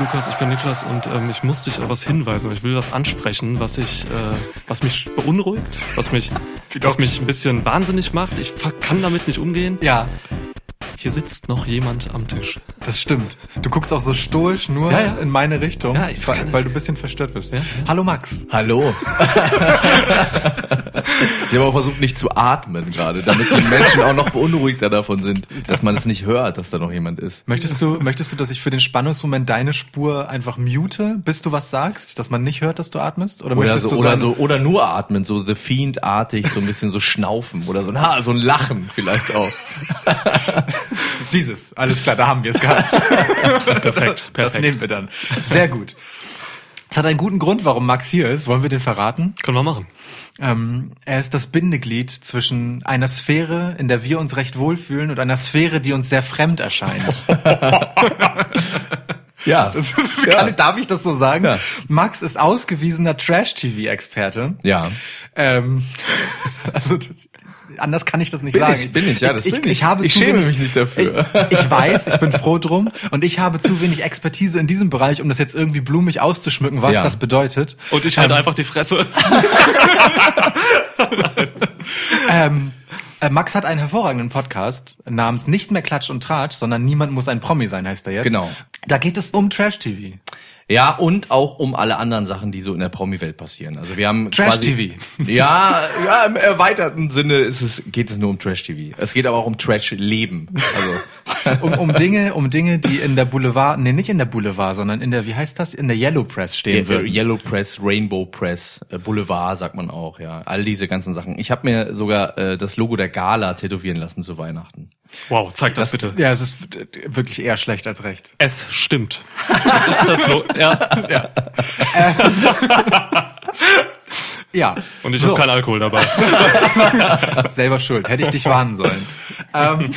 Lukas, ich bin Niklas und ähm, ich muss dich auf was hinweisen, oder ich will was ansprechen, was ich, äh, was mich beunruhigt, was mich, was mich ein bisschen wahnsinnig macht. Ich kann damit nicht umgehen. Ja, Hier sitzt noch jemand am Tisch. das stimmt. Du guckst auch so stoisch nur Ja, ja. in meine Richtung, Ja, ich weil, weil du ein bisschen verstört bist. Ja. Hallo Max. Hallo. ich habe auch versucht, nicht zu atmen gerade, damit die Menschen auch noch beunruhigter davon sind, dass man es nicht hört, dass da noch jemand ist. Möchtest du, möchtest du, dass ich für den Spannungsmoment deine Spur einfach mute, bis du was sagst, dass man nicht hört, dass du atmest? Oder, Oder möchtest so, du oder so, oder nur atmen, so The Fiend-artig, so ein bisschen so schnaufen oder so, na, so ein Lachen vielleicht auch. Dieses, alles klar, da haben wir es gehabt. Perfekt, Das perfekt. nehmen wir dann. Sehr gut. Es hat einen guten Grund, warum Max hier ist. Wollen wir den verraten? Können wir machen. Ähm, er ist das Bindeglied zwischen einer Sphäre, in der wir uns recht wohlfühlen, und einer Sphäre, die uns sehr fremd erscheint. Ja. Das ist, kann, darf ich das so sagen? Ja. Max ist ausgewiesener Trash-TV-Experte. Ja. Ähm, also anders kann ich das nicht Bin sagen. ich, bin ich, ja, das ich, bin ich. ich. habe Ich schäme wenig, mich nicht dafür. Ich, ich weiß, ich bin froh drum und ich habe zu wenig Expertise in diesem Bereich, um das jetzt irgendwie blumig auszuschmücken, was Ja. das bedeutet. Und ich halte einfach die Fresse. Ähm, äh, Max hat einen hervorragenden Podcast namens nicht mehr Klatsch und Tratsch, sondern Niemand muss ein Promi sein, heißt er jetzt. Genau. Da geht es um Trash-TV. Ja, und auch um alle anderen Sachen, die so in der Promi-Welt passieren. Also wir haben Trash-TV. Ja, ja, im erweiterten Sinne ist es, geht es nur um Trash-TV. Es geht aber auch um Trash-Leben. Also, Um, um Dinge, um Dinge, die in der Boulevard, nee, nicht in der Boulevard, sondern in der, wie heißt das, in der Yellow Press stehen äh, würden. Yellow Press, Rainbow Press, äh, Boulevard sagt man auch, ja. All diese ganzen Sachen. Ich habe mir sogar äh, das Logo der Gala tätowieren lassen zu Weihnachten. Wow, zeig das, bitte. Ja, es ist wirklich eher schlecht als recht. Es stimmt. Das ist das Lo ja. Ja. Und ich so, habe keinen Alkohol dabei. selber schuld. Hätte ich dich warnen sollen. ähm,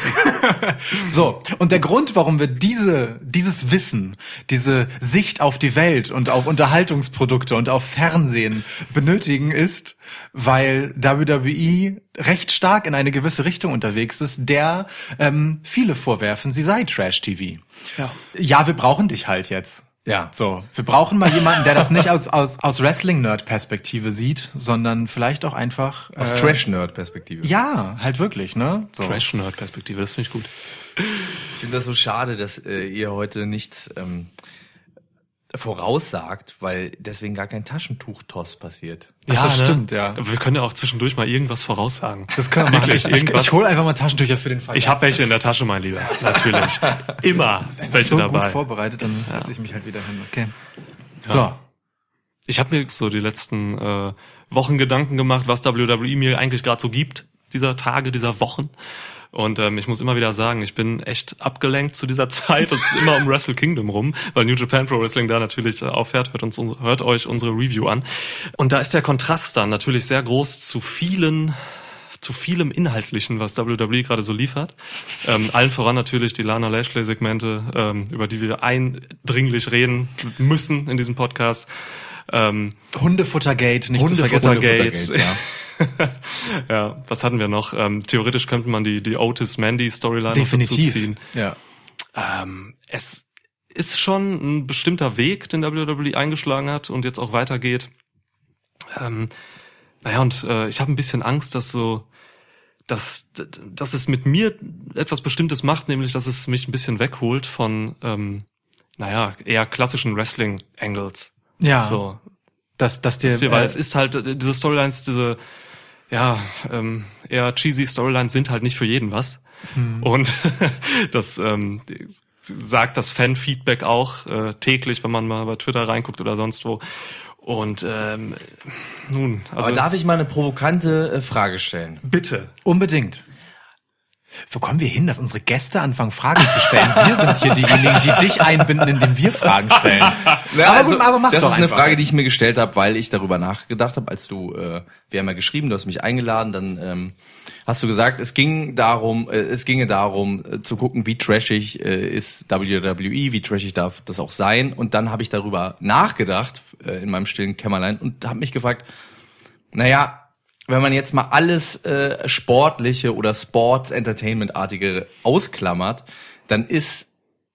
so. Und der Grund, warum wir diese, dieses Wissen, diese Sicht auf die Welt und auf Unterhaltungsprodukte und auf Fernsehen benötigen, ist, weil WWE recht stark in eine gewisse Richtung unterwegs ist, der ähm, viele vorwerfen, sie sei Trash-TV. Ja. Ja, wir brauchen dich halt jetzt. Ja. So, wir brauchen mal jemanden, der das nicht aus, aus, aus Wrestling-Nerd-Perspektive sieht, sondern vielleicht auch einfach Aus äh, Trash-Nerd-Perspektive. Ja, halt wirklich, ne? So. Trash-Nerd-Perspektive, das finde ich gut. Ich finde das so schade, dass äh, ihr heute nichts ähm, voraussagt, weil deswegen gar kein Taschentuch-Toss passiert. Ach so, stimmt, ja. Wir können ja auch zwischendurch mal irgendwas voraussagen. Das können wir machen. Wirklich, Ich, ich, irgendwas. ich hole einfach mal Taschentücher für den Fall. Ich habe welche in der Tasche, mein Lieber. Natürlich. Immer welche so dabei. gut vorbereitet, dann setze ich mich halt wieder hin. Okay. So. Ich habe mir so die letzten äh, Wochen Gedanken gemacht, was WWE mir eigentlich gerade so gibt, dieser Tage, dieser Wochen. Und ähm, ich muss immer wieder sagen, ich bin echt abgelenkt zu dieser Zeit. Es ist immer um Wrestle Kingdom rum, weil New Japan Pro Wrestling da natürlich äh, aufhört. Hört, uns, hört euch unsere Review an. Und da ist der Kontrast dann natürlich sehr groß zu vielen zu vielem Inhaltlichen, was WWE gerade so liefert. Ähm, allen voran natürlich die Lana Lashley-Segmente, ähm, über die wir eindringlich reden müssen in diesem Podcast. Ähm, Hundefuttergate, nicht zu vergessen. Hundefuttergate. Hundefuttergate, ja. ja, was hatten wir noch? Ähm, theoretisch könnte man die, die Otis-Mandy-Storyline noch dazu Definitiv. ziehen. Ja. Ähm, es ist schon ein bestimmter Weg, den WWE eingeschlagen hat und jetzt auch weitergeht. Ähm, naja, und äh, ich habe ein bisschen Angst, dass so, dass, dass es mit mir etwas Bestimmtes macht, nämlich dass es mich ein bisschen wegholt von, ähm, naja, eher klassischen Wrestling-Angles. Ja. So, Dass, dass dir, weil äh, es ist halt, äh, diese Storylines, diese, ja, ähm, eher cheesy Storylines sind halt nicht für jeden was. Hm. Und das ähm, sagt das Fan-Feedback auch äh, täglich, wenn man mal bei Twitter reinguckt oder sonst wo. Und ähm, nun, also Aber darf ich mal eine provokante äh, Frage stellen? bitte. unbedingt. Wo kommen wir hin, dass unsere Gäste anfangen, Fragen zu stellen? Wir sind hier diejenigen, die dich einbinden, indem wir Fragen stellen. Ja, aber also, aber mach das doch ist eine. Frage, die ich mir gestellt habe, weil ich darüber nachgedacht habe, als du, äh, wir haben ja geschrieben, du hast mich eingeladen, dann ähm, hast du gesagt, es ging darum, äh, es ginge darum äh, zu gucken, wie trashig äh, ist WWE, wie trashig darf das auch sein. Und dann habe ich darüber nachgedacht äh, in meinem stillen Kämmerlein und habe mich gefragt, naja, wenn man jetzt mal alles äh, sportliche oder Sports-Entertainment-artige ausklammert, dann ist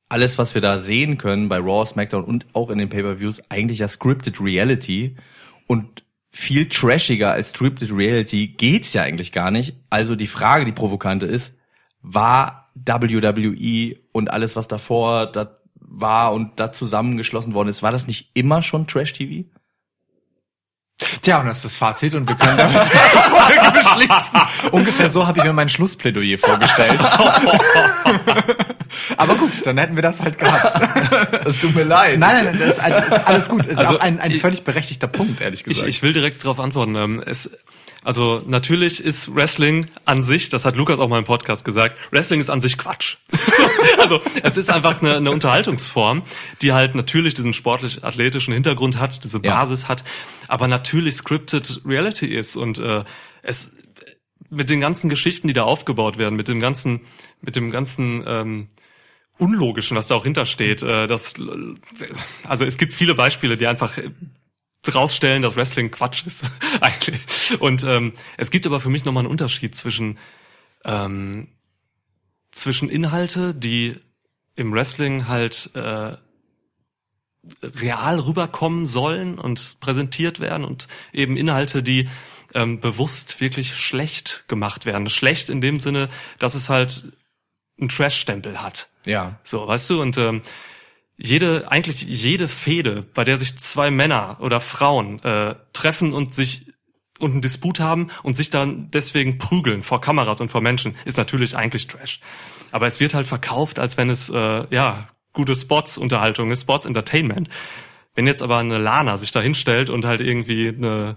alles, was wir da sehen können bei Raw, SmackDown und auch in den Pay-per-Views, eigentlich ja scripted Reality und viel trashiger als scripted Reality geht's ja eigentlich gar nicht. Also die Frage, die provokante ist, war WWE und alles, was davor da war und da zusammengeschlossen worden ist, war das nicht immer schon Trash-TV? Tja, und das ist das Fazit und wir können damit die Folge beschließen. Ungefähr so habe ich mir mein Schlussplädoyer vorgestellt. Aber gut, dann hätten wir das halt gehabt. Es tut mir leid. Nein, nein, nein, das ist, alles gut. Ist Also, auch ein, ein ich- völlig berechtigter Punkt, ehrlich Ich, gesagt. ich will direkt darauf antworten. Ähm, Es, also natürlich ist Wrestling an sich, das hat Lukas auch mal im Podcast gesagt, Wrestling ist an sich Quatsch. so, also es ist einfach eine, eine Unterhaltungsform, die halt natürlich diesen sportlich-athletischen Hintergrund hat, diese Ja. Basis hat, aber natürlich scripted Reality ist und äh, es mit den ganzen Geschichten, die da aufgebaut werden, mit dem ganzen, mit dem ganzen ähm, Unlogischen, was da auch hintersteht. Äh, das, also es gibt viele Beispiele, die einfach rausstellen, dass Wrestling Quatsch ist eigentlich. Und ähm, es gibt aber für mich nochmal einen Unterschied zwischen ähm, zwischen Inhalte, die im Wrestling halt äh, real rüberkommen sollen und präsentiert werden und eben Inhalte, die ähm, bewusst wirklich schlecht gemacht werden. Schlecht in dem Sinne, dass es halt einen Trash-Stempel hat. Ja. So, weißt du, und ähm, jede, eigentlich jede Fehde, bei der sich zwei Männer oder Frauen äh, treffen und sich und einen Disput haben und sich dann deswegen prügeln vor Kameras und vor Menschen, ist natürlich eigentlich Trash. Aber es wird halt verkauft, als wenn es äh, ja gute Sports-Unterhaltung ist, Sports-Entertainment. Wenn jetzt aber eine Lana sich da hinstellt und halt irgendwie eine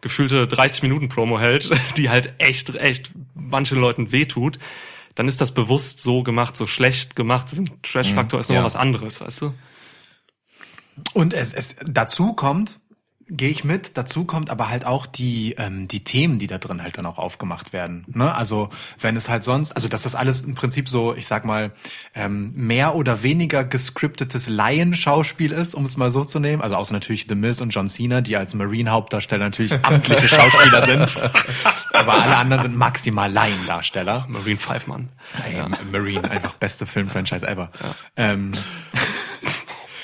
gefühlte 30 Minuten Promo hält, die halt echt, echt manchen Leuten wehtut, dann ist das bewusst so gemacht, so schlecht gemacht. Das ist ein Trash-Faktor ist nochmal ja. was anderes, weißt du? Und es, es dazu kommt, gehe ich mit, dazu kommt aber halt auch die, ähm, die Themen, die da drin halt dann auch aufgemacht werden. Ne? Also wenn es halt sonst, also dass das alles im Prinzip so, ich sag mal, ähm, mehr oder weniger gescriptetes Laienschauspiel ist, um es mal so zu nehmen. Also außer natürlich The Miz und John Cena, die als Marine-Hauptdarsteller natürlich amtliche Schauspieler sind. Aber alle anderen sind maximal Laiendarsteller. Marine Five Mann. Ey, Marine, einfach beste Filmfranchise ever. Ähm,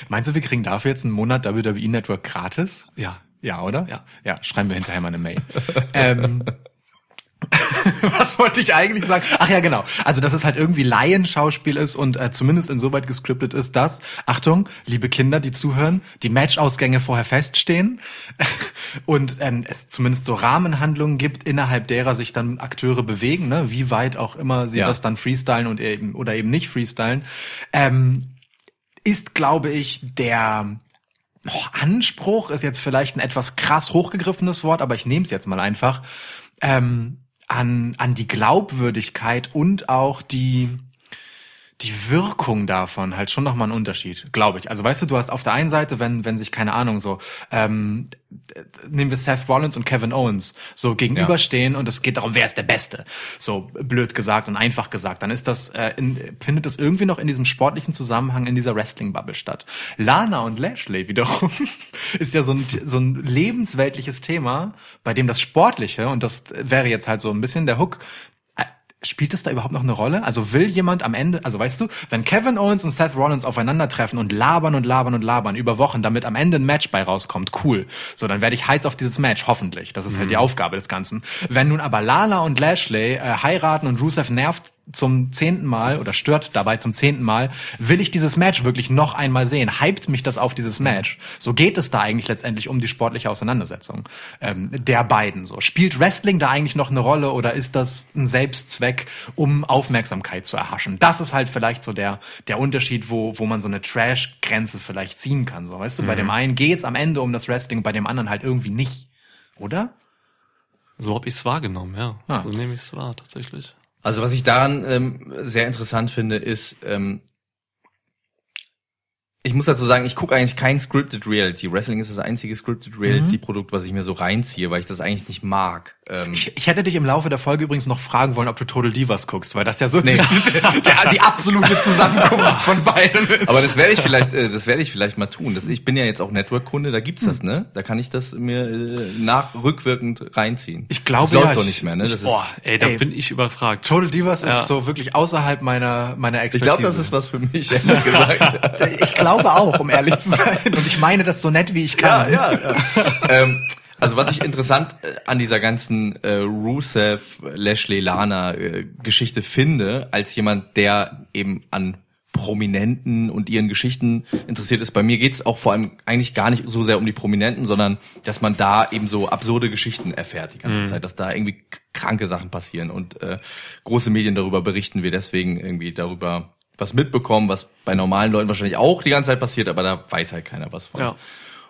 meinst du, wir kriegen dafür jetzt einen Monat WWE Network gratis? Ja. Ja, oder? Ja. Ja, schreiben wir hinterher mal eine Mail. ähm, was wollte ich eigentlich sagen? Ach ja, genau. Also, dass es halt irgendwie Laienschauspiel ist und äh, zumindest insoweit gescriptet ist, dass, Achtung, liebe Kinder, die zuhören, die Matchausgänge vorher feststehen und ähm, es zumindest so Rahmenhandlungen gibt, innerhalb derer sich dann Akteure bewegen, ne? wie weit auch immer sie Ja. das dann freestylen und eben oder eben nicht freestylen. Ähm, ist, glaube ich, der oh, Anspruch ist jetzt vielleicht ein etwas krass hochgegriffenes Wort, aber ich nehme es jetzt mal einfach, ähm, an, an die Glaubwürdigkeit und auch die, die Wirkung davon halt schon nochmal ein Unterschied, glaube ich. Also weißt du, du hast auf der einen Seite, wenn, wenn sich, keine Ahnung, so, ähm, äh, nehmen wir Seth Rollins und Kevin Owens so gegenüberstehen und es geht darum, wer ist der Beste. So blöd gesagt und einfach gesagt, dann ist das, äh, in, findet das irgendwie noch in diesem sportlichen Zusammenhang in dieser Wrestling-Bubble statt. Lana und Lashley wiederum ist ja so ein, so ein lebensweltliches Thema, bei dem das Sportliche, und das wäre jetzt halt so ein bisschen der Hook, Spielt es da überhaupt noch eine Rolle? Also will jemand am Ende, also weißt du, wenn Kevin Owens und Seth Rollins aufeinandertreffen und labern und labern und labern über Wochen, damit am Ende ein Match bei rauskommt, cool. So, dann werde ich heiß auf dieses Match, hoffentlich. Das ist halt die Aufgabe des Ganzen. Wenn nun aber Lana und Lashley äh, heiraten und Rusev nervt zum zehnten Mal oder stört dabei zum zehnten Mal, will ich dieses Match wirklich noch einmal sehen. Hypt mich das auf dieses Match. So geht es da eigentlich letztendlich um die sportliche Auseinandersetzung ähm, der beiden. So spielt Wrestling da eigentlich noch eine Rolle oder ist das ein Selbstzweck, um Aufmerksamkeit zu erhaschen? Das ist halt vielleicht so der der Unterschied, wo wo man so eine Trash-Grenze vielleicht ziehen kann. So weißt du, bei dem einen geht's am Ende um das Wrestling, bei dem anderen halt irgendwie nicht, oder? So habe ich es wahrgenommen, ja. Ah. So nehme ich es wahr, tatsächlich. Also was ich daran ähm, sehr interessant finde, ist, ähm, ich muss dazu sagen, ich gucke eigentlich kein Scripted Reality. Wrestling ist das einzige Scripted Reality Produkt, was ich mir so reinziehe, weil ich das eigentlich nicht mag. Ähm, Ich, ich hätte dich im Laufe der Folge übrigens noch fragen wollen, ob du Total Divas guckst, weil das ja so die, der, die absolute Zusammenkunft von beiden ist. aber das werde ich vielleicht, äh, das werde ich vielleicht mal tun. Das, ich bin ja jetzt auch Network-Kunde, da gibt's das, ne? Da kann ich das mir äh, nach rückwirkend reinziehen. Ich glaube das läuft ja, doch ich- nicht mehr, ne? Das ist, Boah, ey, da Ey. bin ich überfragt. Total Divas Ja. ist so wirklich außerhalb meiner, meiner ich Expertise. glaube, das ist was für mich, ehrlich gesagt. Ich glaube auch, um ehrlich zu sein. Und ich meine das so nett, wie ich kann. ja, ja. ähm, also was ich interessant äh, an dieser ganzen äh, Rusev, Lashley, Lana äh, Geschichte finde, als jemand, der eben an Prominenten und ihren Geschichten interessiert ist. Bei mir geht's auch vor allem eigentlich gar nicht so sehr um die Prominenten, sondern dass man da eben so absurde Geschichten erfährt die ganze Zeit, dass da irgendwie kranke Sachen passieren und äh, große Medien darüber berichten, wir deswegen irgendwie darüber was mitbekommen, was bei normalen Leuten wahrscheinlich auch die ganze Zeit passiert, aber da weiß halt keiner was von. Ja.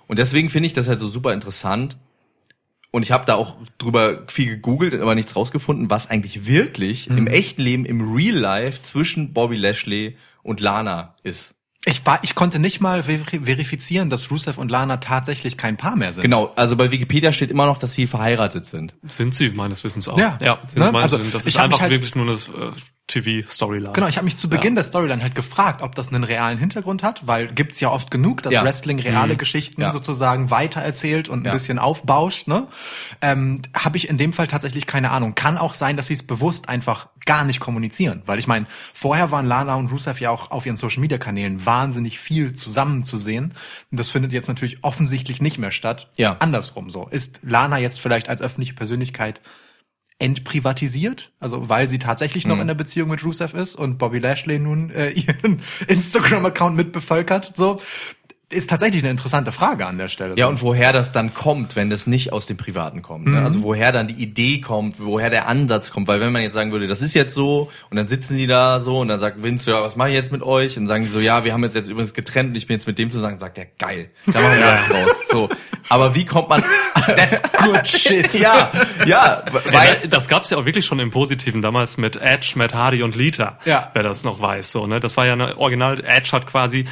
Und deswegen finde ich das halt so super interessant. Und ich habe da auch drüber viel gegoogelt, aber nichts rausgefunden, was eigentlich wirklich Mhm. im echten Leben, im Real Life zwischen Bobby Lashley und Lana ist. Ich, war, ich konnte nicht mal ver verifizieren, dass Rusev und Lana tatsächlich kein Paar mehr sind. Genau, also bei Wikipedia steht immer noch, dass sie verheiratet sind. Sind sie meines Wissens auch. Ja. ja sind Ne? Also, das ist einfach halt- wirklich nur eine äh, TV-Storyline. Genau, ich habe mich zu Beginn der Storyline halt gefragt, ob das einen realen Hintergrund hat, weil gibt's ja oft genug, dass Ja. Wrestling reale Geschichten Ja. sozusagen weitererzählt und ein Ja. bisschen aufbauscht. Ne? Ähm, habe ich in dem Fall tatsächlich keine Ahnung. Kann auch sein, dass sie es bewusst einfach gar nicht kommunizieren, weil ich meine, vorher waren Lana und Rusev ja auch auf ihren Social Media Kanälen wahnsinnig viel zusammen zu sehen. Und das findet jetzt natürlich offensichtlich nicht mehr statt. Ja. Andersrum so. Ist Lana jetzt vielleicht als öffentliche Persönlichkeit entprivatisiert, also weil sie tatsächlich Mhm. noch in der Beziehung mit Rusev ist und Bobby Lashley nun äh, ihren Instagram-Account mitbevölkert, so ist tatsächlich eine interessante Frage an der Stelle. Ja, und woher das dann kommt, wenn das nicht aus dem Privaten kommt. Ne? Also woher dann die Idee kommt, woher der Ansatz kommt. Weil wenn man jetzt sagen würde, das ist jetzt so, und dann sitzen die da so, und dann sagt Vince, ja, was mache ich jetzt mit euch? Und dann sagen die so, ja, wir haben jetzt, jetzt übrigens getrennt und ich bin jetzt mit dem zusammen. Und sagt der, geil, da machen wir was draus. So. Aber wie kommt man... That's good shit. ja, ja, Weil, weil... das gab's ja auch wirklich schon im Positiven damals mit Edge, Matt Hardy und Lita. Ja. Wer das noch weiß, so, ne? Das war ja eine Original, Edge hat quasi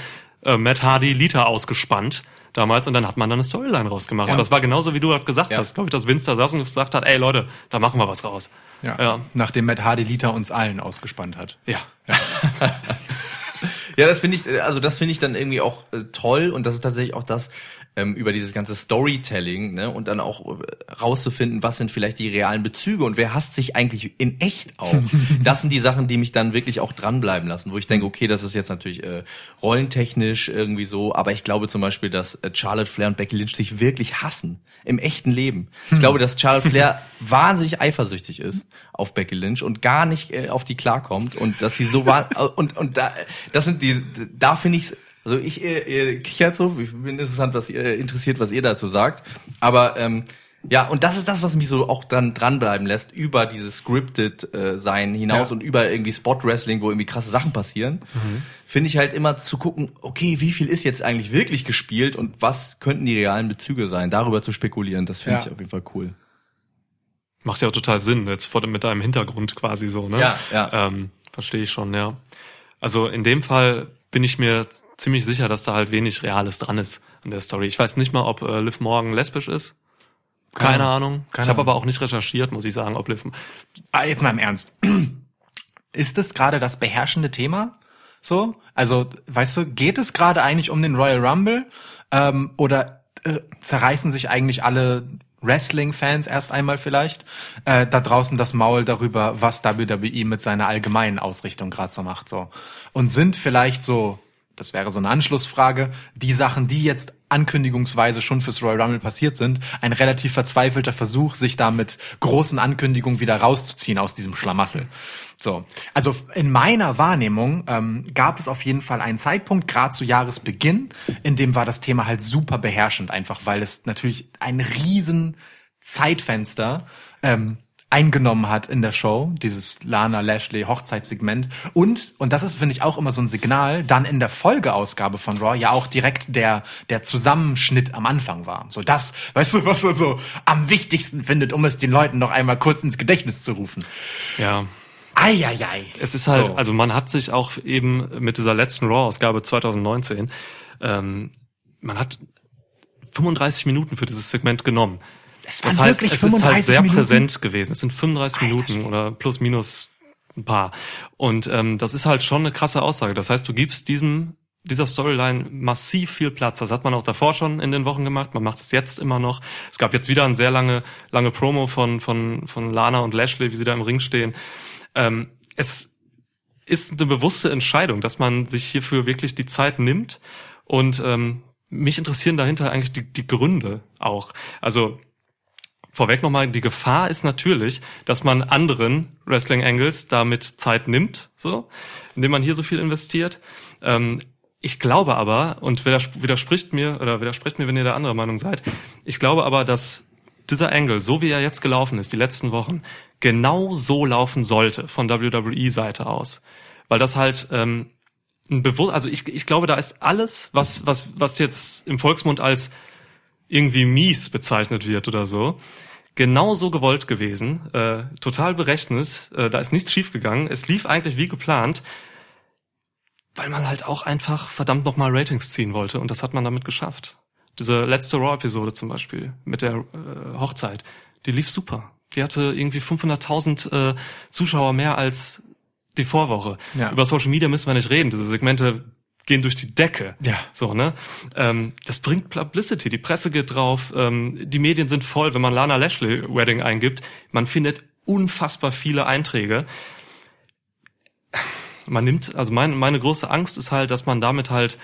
äh, Matt Hardy, Lita ausgespannt damals und dann hat man dann eine Storyline rausgemacht. Und das war genauso, wie du gerade gesagt Ja. hast, glaube ich, dass Vince da saß und gesagt hat, ey Leute, da machen wir was raus. Ja. Ja. Nachdem Matt Hardy Lita uns allen ausgespannt hat. Ja. Ja, das finde ich, also das finde ich dann irgendwie auch äh, toll und das ist tatsächlich auch das ähm, über dieses ganze Storytelling, ne, und dann auch äh, rauszufinden, was sind vielleicht die realen Bezüge und wer hasst sich eigentlich in echt auch. das sind die Sachen, die mich dann wirklich auch dranbleiben lassen, wo ich denke, okay, das ist jetzt natürlich äh, rollentechnisch irgendwie so, aber ich glaube zum Beispiel, dass äh, Charlotte Flair und Becky Lynch sich wirklich hassen im echten Leben. Ich glaube, dass Charlotte Flair wahnsinnig eifersüchtig ist auf Becky Lynch und gar nicht äh, auf die klarkommt und dass sie so war und und da das sind die da finde ich also ich ihr kichert so ich bin interessant was ihr interessiert was ihr dazu sagt aber ähm, ja und das ist das was mich so auch dann dranbleiben lässt über dieses scripted äh, sein hinaus Ja. und über irgendwie Spot Wrestling wo irgendwie krasse Sachen passieren finde ich halt immer zu gucken okay wie viel ist jetzt eigentlich wirklich gespielt und was könnten die realen Bezüge sein darüber zu spekulieren das finde Ja. ich auf jeden Fall cool Macht ja auch total Sinn, jetzt vor dem, mit deinem Hintergrund quasi so, ne? Ja, ja. Ähm, Verstehe ich schon, ja. Also in dem Fall bin ich mir ziemlich sicher, dass da halt wenig Reales dran ist an der Story. Ich weiß nicht mal, ob äh, Liv Morgan lesbisch ist. Keine, Keine Ahnung. Keine ich habe aber auch nicht recherchiert, muss ich sagen, ob Liv. Ah, jetzt mal im Ernst. Ist es gerade das beherrschende Thema? So? Also, weißt du, geht es gerade eigentlich um den Royal Rumble? Ähm, oder äh, zerreißen sich eigentlich alle Wrestling-Fans erst einmal vielleicht äh, da draußen das Maul darüber, was WWE mit seiner allgemeinen Ausrichtung gerade so macht? So. Und sind vielleicht so, das wäre so eine Anschlussfrage, die Sachen, die jetzt ankündigungsweise schon fürs Royal Rumble passiert sind, ein relativ verzweifelter Versuch, sich da mit großen Ankündigungen wieder rauszuziehen aus diesem Schlamassel. So, also in meiner Wahrnehmung ähm, gab es auf jeden Fall einen Zeitpunkt, gerade zu Jahresbeginn, in dem war das Thema halt super beherrschend, einfach weil es natürlich ein riesen Zeitfenster ähm, eingenommen hat in der Show, dieses Lana Lashley Hochzeitssegment und und das ist finde ich auch immer so ein Signal, dann in der Folgeausgabe von Raw ja auch direkt der der Zusammenschnitt am Anfang war. So das, weißt du, was man so am wichtigsten findet, um es den Leuten noch einmal kurz ins Gedächtnis zu rufen. Ja. Eieiei. Es ist halt, So. also man hat sich auch eben mit dieser letzten Raw-Ausgabe 2019, ähm, man hat 35 Minuten für dieses Segment genommen. Es Das heißt, es ist halt sehr präsent gewesen. Es sind 35 Minuten oder plus minus ein paar. Und ähm, das ist halt schon eine krasse Aussage. Das heißt, du gibst diesem dieser Storyline massiv viel Platz. Das hat man auch davor schon in den Wochen gemacht. Man macht es jetzt immer noch. Es gab jetzt wieder eine sehr lange lange Promo von von von Lana und Lashley, wie sie da im Ring stehen. Ähm, es ist eine bewusste Entscheidung, dass man sich hierfür wirklich die Zeit nimmt. Und ähm, mich interessieren dahinter eigentlich die, die Gründe auch. Also vorweg nochmal, die Gefahr ist natürlich, dass man anderen Wrestling Angles damit Zeit nimmt, so, indem man hier so viel investiert. Ähm, ich glaube aber, und widers- widerspricht mir, oder widerspricht mir, wenn ihr der anderer Meinung seid, ich glaube aber, dass dieser Angle, so wie er jetzt gelaufen ist, die letzten Wochen, genau so laufen sollte von WWE-Seite aus. Weil das halt ähm, ein Bewusst, also ich, ich glaube, da ist alles, was, was, was jetzt im Volksmund als irgendwie mies bezeichnet wird oder so, genauso gewollt gewesen, äh, total berechnet, äh, da ist nichts schiefgegangen, es lief eigentlich wie geplant, weil man halt auch einfach verdammt nochmal Ratings ziehen wollte und das hat man damit geschafft. Diese letzte Raw-Episode zum Beispiel mit der äh, Hochzeit, die lief super. Die hatte irgendwie 500.000 äh, Zuschauer mehr als die Vorwoche. Ja. Über Social Media müssen wir nicht reden. Diese Segmente gehen durch die Decke. Ja. So, ne? Ähm, das bringt Publicity. Die Presse geht drauf. Ähm, die Medien sind voll. Wenn man Lana Lashley Wedding eingibt, man findet unfassbar viele Einträge. Man nimmt, also meine, meine große Angst ist halt, dass man damit halt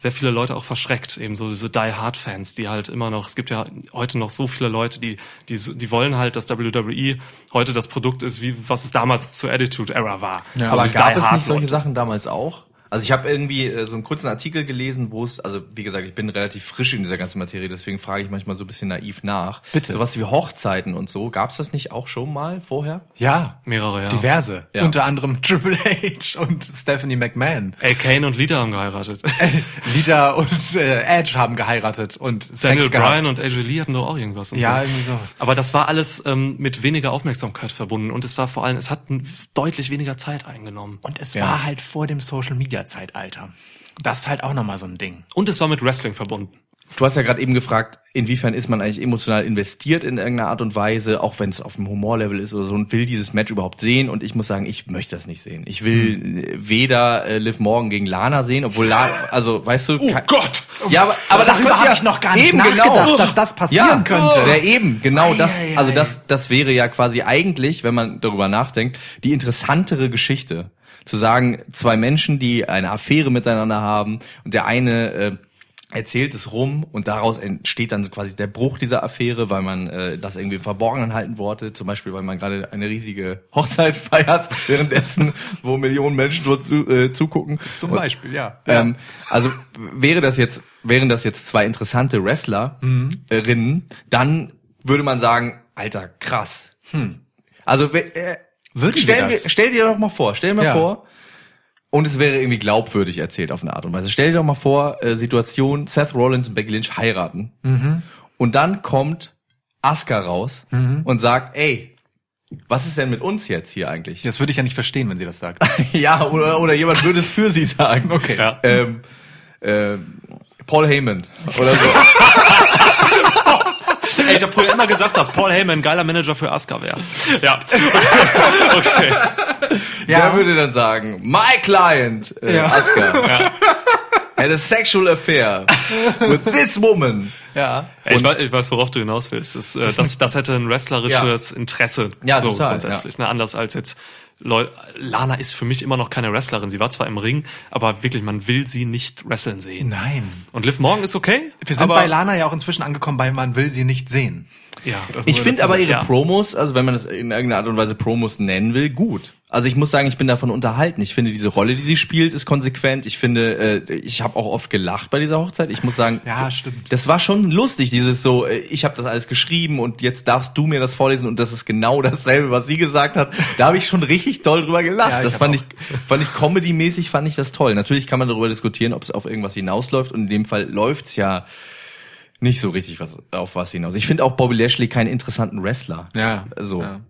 sehr viele Leute auch verschreckt, eben so diese Die Hard Fans, die halt immer noch, es gibt ja heute noch so viele Leute, die die die wollen halt, dass WWE heute das Produkt ist, wie was es damals zur Attitude Era war. Ja, so Aber gab es nicht solche. Sachen damals auch? Also ich habe irgendwie äh, so einen kurzen Artikel gelesen, wo es, also wie gesagt, ich bin relativ frisch in dieser ganzen Materie, deswegen frage ich manchmal so ein bisschen naiv nach. Bitte. Sowas wie Hochzeiten und so, gab es das nicht auch schon mal vorher? Ja. Mehrere, ja. Diverse. Ja. Unter anderem Triple H und Stephanie McMahon. Ey, Kane und Lita haben geheiratet. Lita und äh, Edge haben geheiratet und Daniel Sex gehabt. Bryan und AJ Lee hatten doch auch irgendwas. und Ja, so. irgendwie so. Aber das war alles ähm, mit weniger Aufmerksamkeit verbunden und es war vor allem, es hat deutlich weniger Zeit eingenommen. Und es Ja. war halt vor dem Social Media Zeitalter. Das ist halt auch nochmal so ein Ding. Und es war mit Wrestling verbunden. Du hast ja gerade eben gefragt, inwiefern ist man eigentlich emotional investiert in irgendeiner Art und Weise, auch wenn es auf dem Humorlevel ist oder so, und will dieses Match überhaupt sehen. Und ich muss sagen, ich möchte das nicht sehen. Ich will äh, weder äh, Liv Morgan gegen Lana sehen, obwohl Lana, also weißt du, kein- Gott! Ja, aber, aber das Darüber könnte hab ja ich noch gar nicht eben, nachgedacht, genau. dass das passieren ja, könnte. Ja, eben, genau das. Ei, ei, Also das, das wäre ja quasi eigentlich, wenn man darüber nachdenkt, die interessantere Geschichte. Zu sagen, zwei Menschen, die eine Affäre miteinander haben und der eine äh, erzählt es rum und daraus entsteht dann quasi der Bruch dieser Affäre, weil man äh, das irgendwie im Verborgenen halten wollte, zum Beispiel, weil man gerade eine riesige Hochzeit feiert, währenddessen, wo Millionen Menschen dort zu, äh, zugucken. Zum Und- Beispiel, ja. ähm, also wäre das jetzt, wären das jetzt zwei interessante Wrestlerinnen, dann würde man sagen, Alter, krass. Also we- äh, Würden wir stell, das? stell dir doch mal vor, stell dir mal Ja. vor, und es wäre irgendwie glaubwürdig erzählt auf eine Art und Weise. Stell dir doch mal vor, äh, Situation, Seth Rollins und Becky Lynch heiraten. Und dann kommt Asuka raus und sagt, ey, was ist denn mit uns jetzt hier eigentlich? Das würde ich ja nicht verstehen, wenn sie das sagt. Ja, oder, oder jemand würde es für sie sagen. Okay. Ja. Ähm, ähm, Paul Heyman oder so. Ey, ich habe früher immer gesagt, dass Paul Heyman ein geiler Manager für Asuka wäre. Ja. okay. Der würde dann sagen, my client, äh, Ja. Asuka, had a sexual affair with this woman. Ja. Ey, ich, weiß, ich weiß, worauf du hinaus willst. Das, äh, das, das hätte ein wrestlerisches Interesse. Ja, so total, grundsätzlich. Ne? Anders als jetzt Leu Lana ist für mich immer noch keine Wrestlerin. Sie war zwar im Ring, aber wirklich, man will sie nicht wresteln sehen. Nein. Und Liv Morgan ist okay. Wir sind bei Lana ja auch inzwischen angekommen, weil man will sie nicht sehen. Ja, Ich finde aber ihre ja. Promos, also wenn man das in irgendeiner Art und Weise Promos nennen will, gut. Also ich muss sagen, ich bin davon unterhalten. Ich finde diese Rolle, die sie spielt, ist konsequent. Ich finde, äh, ich habe auch oft gelacht bei dieser Hochzeit. Ich muss sagen, Ja, stimmt. das war schon lustig, dieses so, äh, ich habe das alles geschrieben und jetzt darfst du mir das vorlesen und das ist genau dasselbe, was sie gesagt hat. Da habe ich schon richtig toll drüber gelacht. Ja, das fand auch. ich, fand ich comedy-mäßig, fand ich das toll. Natürlich kann man darüber diskutieren, ob es auf irgendwas hinausläuft und in dem Fall läuft's ja nicht so richtig was auf was hinaus. Ich finde auch Bobby Lashley keinen interessanten Wrestler. Ja. So. Ja.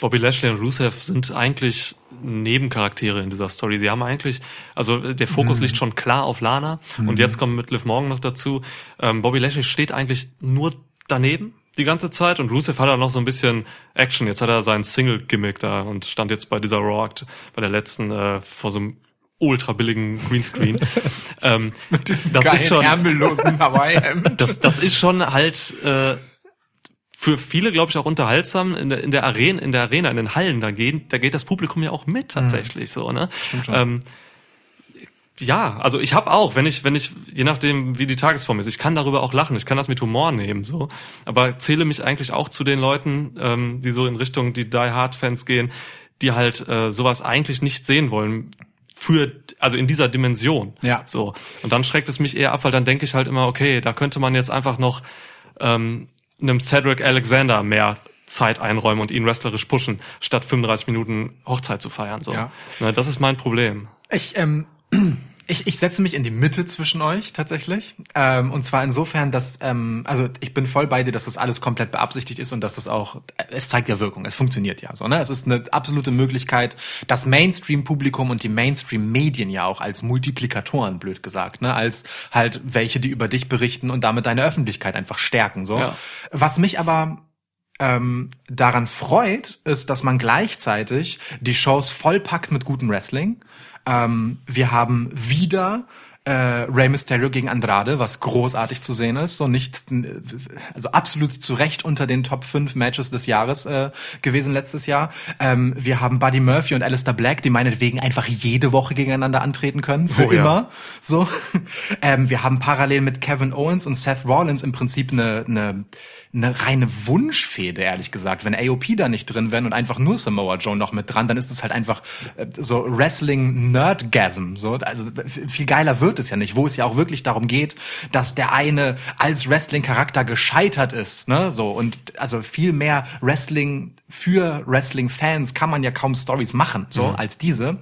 Bobby Lashley und Rusev sind eigentlich Nebencharaktere in dieser Story. Sie haben eigentlich, also der Fokus liegt schon klar auf Lana und jetzt kommt mit Liv Morgan noch dazu. Ähm, Bobby Lashley steht eigentlich nur daneben die ganze Zeit und Rusev hat auch noch so ein bisschen Action. Jetzt hat er seinen Single-Gimmick da und stand jetzt bei dieser Raw, bei der letzten äh, vor so einem ultra billigen Greenscreen. ähm, das Geilen, ist schon, ärmellosen Hawaii-Hemd. das, das ist schon halt äh, für viele, glaube ich, auch unterhaltsam in der, in der Arena, in der Arena, in den Hallen, da geht, da geht das Publikum ja auch mit tatsächlich so, ne? Ähm, ja, also ich habe auch, wenn ich, wenn ich, je nachdem, wie die Tagesform ist, ich kann darüber auch lachen, ich kann das mit Humor nehmen, so, aber zähle mich eigentlich auch zu den Leuten, ähm, die so in Richtung die Die Hard Fans gehen, die halt äh, sowas eigentlich nicht sehen wollen für, also in dieser Dimension. Ja. So. Und dann schreckt es mich eher ab, weil dann denke ich halt immer, okay, da könnte man jetzt einfach noch ähm, einem Cedric Alexander mehr Zeit einräumen und ihn wrestlerisch pushen, statt 35 Minuten Hochzeit zu feiern. So. Ja. Na, das ist mein Problem. Ich, ähm, ich, ich setze mich in die Mitte zwischen euch tatsächlich. Ähm, und zwar insofern, dass, ähm, also ich bin voll bei dir, dass das alles komplett beabsichtigt ist und dass das auch, es zeigt ja Wirkung, es funktioniert ja so. Ne? Es ist eine absolute Möglichkeit, das Mainstream-Publikum und die Mainstream-Medien ja auch als Multiplikatoren, blöd gesagt, ne? als halt welche, die über dich berichten und damit deine Öffentlichkeit einfach stärken. So. Ja. Was mich aber ähm, daran freut, ist, dass man gleichzeitig die Shows vollpackt mit gutem Wrestling. Ähm, wir haben wieder äh, Rey Mysterio gegen Andrade, was großartig zu sehen ist und nicht, also absolut zu Recht unter den Top 5 Matches des Jahres äh, gewesen letztes Jahr. Ähm, wir haben Buddy Murphy und Alistair Black, die meinetwegen einfach jede Woche gegeneinander antreten können, für Oh ja. immer. So. ähm, wir haben parallel mit Kevin Owens und Seth Rollins im Prinzip eine, eine, eine reine Wunschfehde, ehrlich gesagt. Wenn AOP da nicht drin wären und einfach nur Samoa Joe noch mit dran, dann ist es halt einfach äh, so Wrestling-Nerdgasm. So. Also viel geiler wird es ja nicht, wo es ja auch wirklich darum geht, dass der eine als Wrestling-Charakter gescheitert ist. Ne? So, und also viel mehr Wrestling für Wrestling-Fans kann man ja kaum Stories machen, so als diese.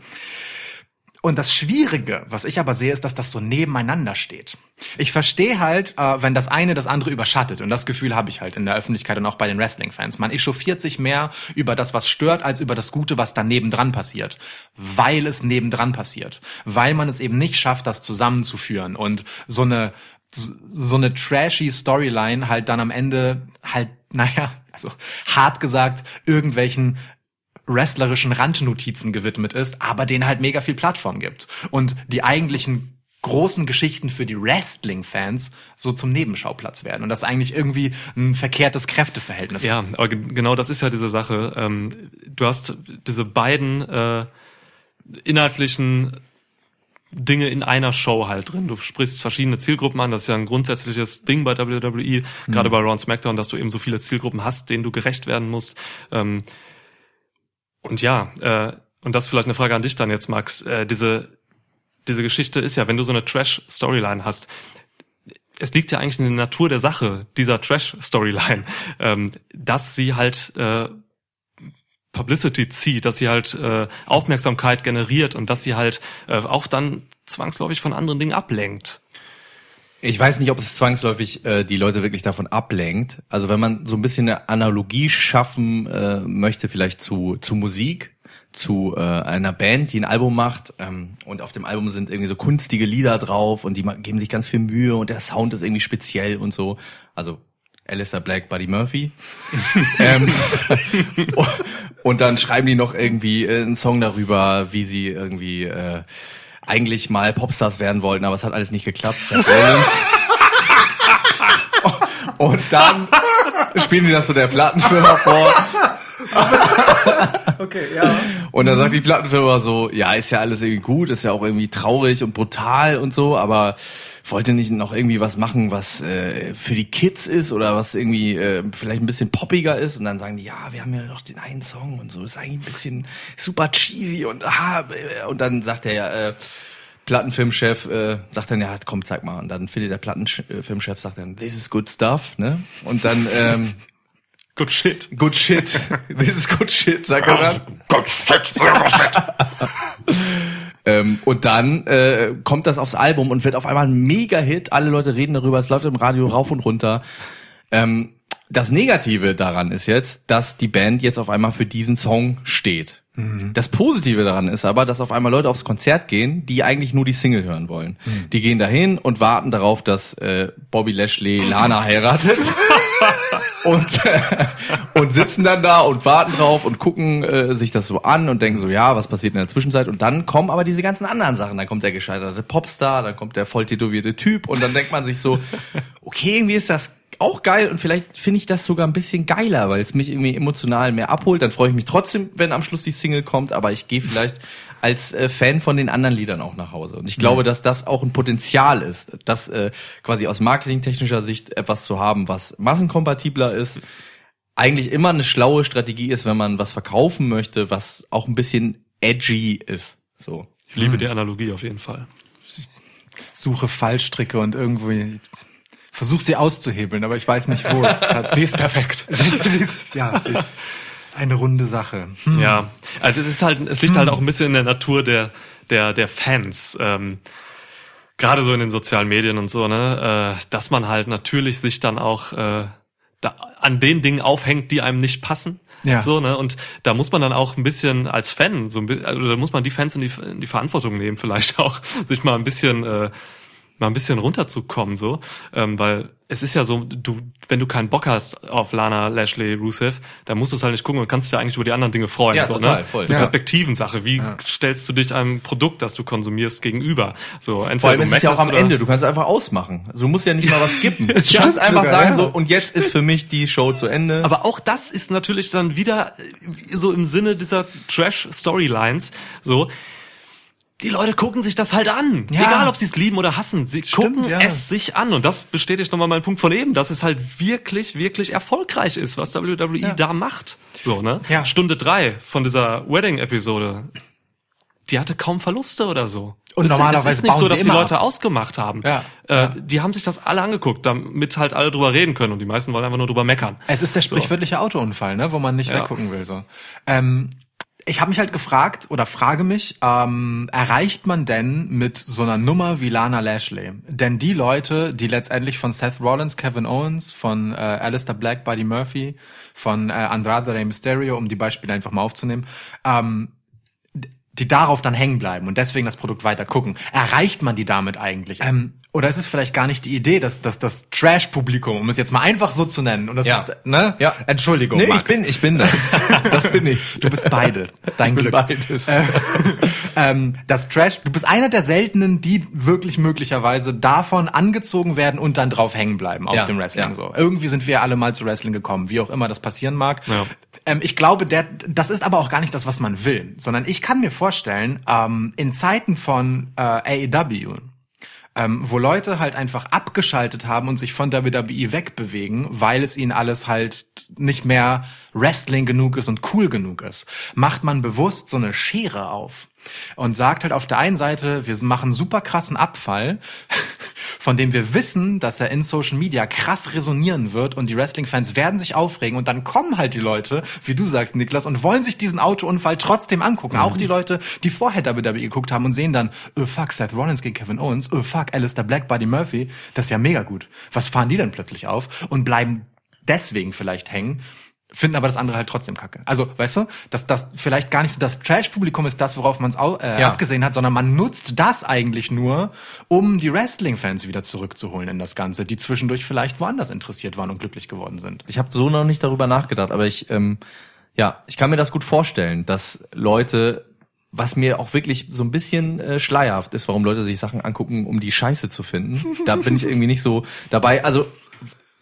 Und das Schwierige, was ich aber sehe, ist, dass das so nebeneinander steht. Ich verstehe halt, äh, wenn das eine das andere überschattet. Und das Gefühl habe ich halt in der Öffentlichkeit und auch bei den Wrestling-Fans. Man echauffiert sich mehr über das, was stört, als über das Gute, was da nebendran passiert. Weil es nebendran passiert. Weil man es eben nicht schafft, das zusammenzuführen. Und so eine, so eine trashy Storyline halt dann am Ende halt, naja, also hart gesagt, irgendwelchen wrestlerischen Randnotizen gewidmet ist, aber denen halt mega viel Plattform gibt. Und die eigentlichen großen Geschichten für die Wrestling-Fans so zum Nebenschauplatz werden. Und das ist eigentlich irgendwie ein verkehrtes Kräfteverhältnis. Ja, aber ge- genau das ist ja diese Sache. Ähm, du hast diese beiden äh, inhaltlichen Dinge in einer Show halt drin. Du sprichst verschiedene Zielgruppen an. Das ist ja ein grundsätzliches Ding bei WWE, gerade bei Raw und SmackDown, dass du eben so viele Zielgruppen hast, denen du gerecht werden musst. Ähm, und ja, äh, und das vielleicht eine Frage an dich dann jetzt, Max. Äh, diese, diese Geschichte ist ja, wenn du so eine Trash-Storyline hast, es liegt ja eigentlich in der Natur der Sache dieser Trash-Storyline, ähm, dass sie halt äh, Publicity zieht, dass sie halt äh, Aufmerksamkeit generiert und dass sie halt äh, auch dann zwangsläufig von anderen Dingen ablenkt. Ich weiß nicht, ob es zwangsläufig äh, die Leute wirklich davon ablenkt. Also wenn man so ein bisschen eine Analogie schaffen äh, möchte, vielleicht zu, zu Musik, zu äh, einer Band, die ein Album macht ähm, und auf dem Album sind irgendwie so kunstige Lieder drauf und die geben sich ganz viel Mühe und der Sound ist irgendwie speziell und so. Also Alistair Black, Buddy Murphy. ähm, und dann schreiben die noch irgendwie äh, einen Song darüber, wie sie irgendwie äh, eigentlich mal Popstars werden wollten, aber es hat alles nicht geklappt. Und dann spielen die das so der Plattenfirma vor. Okay, ja. Und dann sagt die Plattenfirma so, ja, ist ja alles irgendwie gut, ist ja auch irgendwie traurig und brutal und so, aber wollte nicht noch irgendwie was machen, was äh, für die Kids ist oder was irgendwie äh, vielleicht ein bisschen poppiger ist. Und dann sagen die, ja, wir haben ja noch den einen Song und so, ist eigentlich ein bisschen super cheesy und ah, äh, und dann sagt der äh, Plattenfilmchef, äh, sagt dann, ja, komm, zeig mal. Und dann findet der Plattenfilmchef, sagt dann, this is good stuff, ne? Und dann, ähm, Good shit. good shit, this is good shit, sagt er dann. Good shit. Ähm, und dann äh, kommt das aufs Album und wird auf einmal ein Mega-Hit. Alle Leute reden darüber, es läuft im Radio rauf und runter. Ähm, Das Negative daran ist jetzt, dass die Band jetzt auf einmal für diesen Song steht. Das Positive daran ist aber, dass auf einmal Leute aufs Konzert gehen, die eigentlich nur die Single hören wollen. Die gehen dahin und warten darauf, dass äh, Bobby Lashley Lana heiratet. und, und sitzen dann da und warten drauf und gucken äh, sich das so an und denken so, ja, was passiert in der Zwischenzeit? Und dann kommen aber diese ganzen anderen Sachen. Dann kommt der gescheiterte Popstar, dann kommt der voll tätowierte Typ und dann denkt man sich so, okay, irgendwie ist das auch geil und vielleicht finde ich das sogar ein bisschen geiler, weil es mich irgendwie emotional mehr abholt. Dann freue ich mich trotzdem, wenn am Schluss die Single kommt, aber ich gehe vielleicht als äh, Fan von den anderen Liedern auch nach Hause. Und ich glaube, dass das auch ein Potenzial ist, das äh, quasi aus marketingtechnischer Sicht etwas zu haben, was massenkompatibler ist. Eigentlich immer eine schlaue Strategie ist, wenn man was verkaufen möchte, was auch ein bisschen edgy ist. So. Ich liebe die Analogie auf jeden Fall. Suche Fallstricke und irgendwie versuch sie auszuhebeln, aber ich weiß nicht, wo es hat. Sie ist perfekt. sie ist, ja, sie ist eine runde Sache. Hm. Ja, also es ist halt, es liegt halt auch ein bisschen in der Natur der der der Fans. Ähm, Gerade so in den sozialen Medien und so, ne, äh, dass man halt natürlich sich dann auch äh, da, an den Dingen aufhängt, die einem nicht passen. Ja. So, ne? Und da muss man dann auch ein bisschen als Fan, so ein bisschen, also da muss man die Fans in die, in die Verantwortung nehmen, vielleicht auch, sich mal ein bisschen, äh, mal ein bisschen runterzukommen, so. Ähm, weil es ist ja so, du, wenn du keinen Bock hast auf Lana, Lashley, Rusev, dann musst du es halt nicht gucken und kannst dich ja eigentlich über die anderen Dinge freuen. Ja, so, total, ne? voll. So Ja. Perspektivensache. Wie stellst du dich einem Produkt, das du konsumierst, gegenüber? So, entweder Vor allem du ist es ja auch am Ende, du kannst einfach ausmachen. Also du musst ja nicht mal was skippen. Es du kannst einfach sogar, sagen ja. so, und jetzt ist für mich die Show zu Ende. Aber auch das ist natürlich dann wieder äh, so im Sinne dieser Trash-Storylines so. Die Leute gucken sich das halt an. Ja. Egal, ob sie es lieben oder hassen. Sie gucken ja. es sich an. Und das bestätigt nochmal meinen Punkt von eben, dass es halt wirklich, wirklich erfolgreich ist, was WWE da macht. So, ne? Ja. Stunde drei von dieser Wedding-Episode. Die hatte kaum Verluste oder so. Und es, normalerweise es ist nicht so, dass die Leute ab. ausgemacht haben. Ja. Äh, Die haben sich das alle angeguckt, damit halt alle drüber reden können. Und die meisten wollen einfach nur drüber meckern. Es ist der sprichwörtliche Autounfall, ne, wo man nicht Ja. weggucken will. So. Ähm, ich habe mich halt gefragt oder frage mich, ähm, erreicht man denn mit so einer Nummer wie Lana Lashley? Denn die Leute, die letztendlich von Seth Rollins, Kevin Owens, von äh, Alistair Black, Buddy Murphy, von äh, Andrade Rey Mysterio, um die Beispiele einfach mal aufzunehmen, ähm, die darauf dann hängen bleiben und deswegen das Produkt weiter gucken. Erreicht man die damit eigentlich? Ähm, oder ist es vielleicht gar nicht die Idee, dass, dass das Trash-Publikum, um es jetzt mal einfach so zu nennen, und das Ja. ist, ne? Ja. Entschuldigung, nee, ich Max. bin, ich bin das. Das bin ich. Du bist beide. Dein bin Glück. beides. Äh, ähm, das Trash, du bist einer der seltenen, die wirklich möglicherweise davon angezogen werden und dann drauf hängen bleiben auf Ja, dem Wrestling. ja. So. Irgendwie sind wir alle mal zu Wrestling gekommen, wie auch immer das passieren mag. Ähm, ich glaube, der, das ist aber auch gar nicht das, was man will, sondern ich kann mir vorstellen, ähm, in Zeiten von äh, AEW, ähm, wo Leute halt einfach abgeschaltet haben und sich von WWE wegbewegen, weil es ihnen alles halt nicht mehr Wrestling genug ist und cool genug ist, macht man bewusst so eine Schere auf und sagt halt auf der einen Seite, wir machen super krassen Abfall, von dem wir wissen, dass er in Social Media krass resonieren wird und die Wrestling-Fans werden sich aufregen und dann kommen halt die Leute, wie du sagst, Niklas, und wollen sich diesen Autounfall trotzdem angucken. Auch die Leute, die vorher WWE geguckt haben und sehen dann, oh fuck, Seth Rollins gegen Kevin Owens, oh fuck, Alistair Black, Buddy Murphy, das ist ja mega gut. Was fahren die denn plötzlich auf und bleiben deswegen vielleicht hängen? Finden aber das andere halt trotzdem kacke. Also, weißt du, dass das vielleicht gar nicht so das Trash-Publikum ist das, worauf man es äh, Ja. abgesehen hat, sondern man nutzt das eigentlich nur, um die Wrestling-Fans wieder zurückzuholen in das Ganze, die zwischendurch vielleicht woanders interessiert waren und glücklich geworden sind. Ich habe so noch nicht darüber nachgedacht, aber ich, ähm, ja, ich kann mir das gut vorstellen, dass Leute, was mir auch wirklich so ein bisschen äh, schleierhaft ist, warum Leute sich Sachen angucken, um die Scheiße zu finden. Da bin ich irgendwie nicht so dabei. Also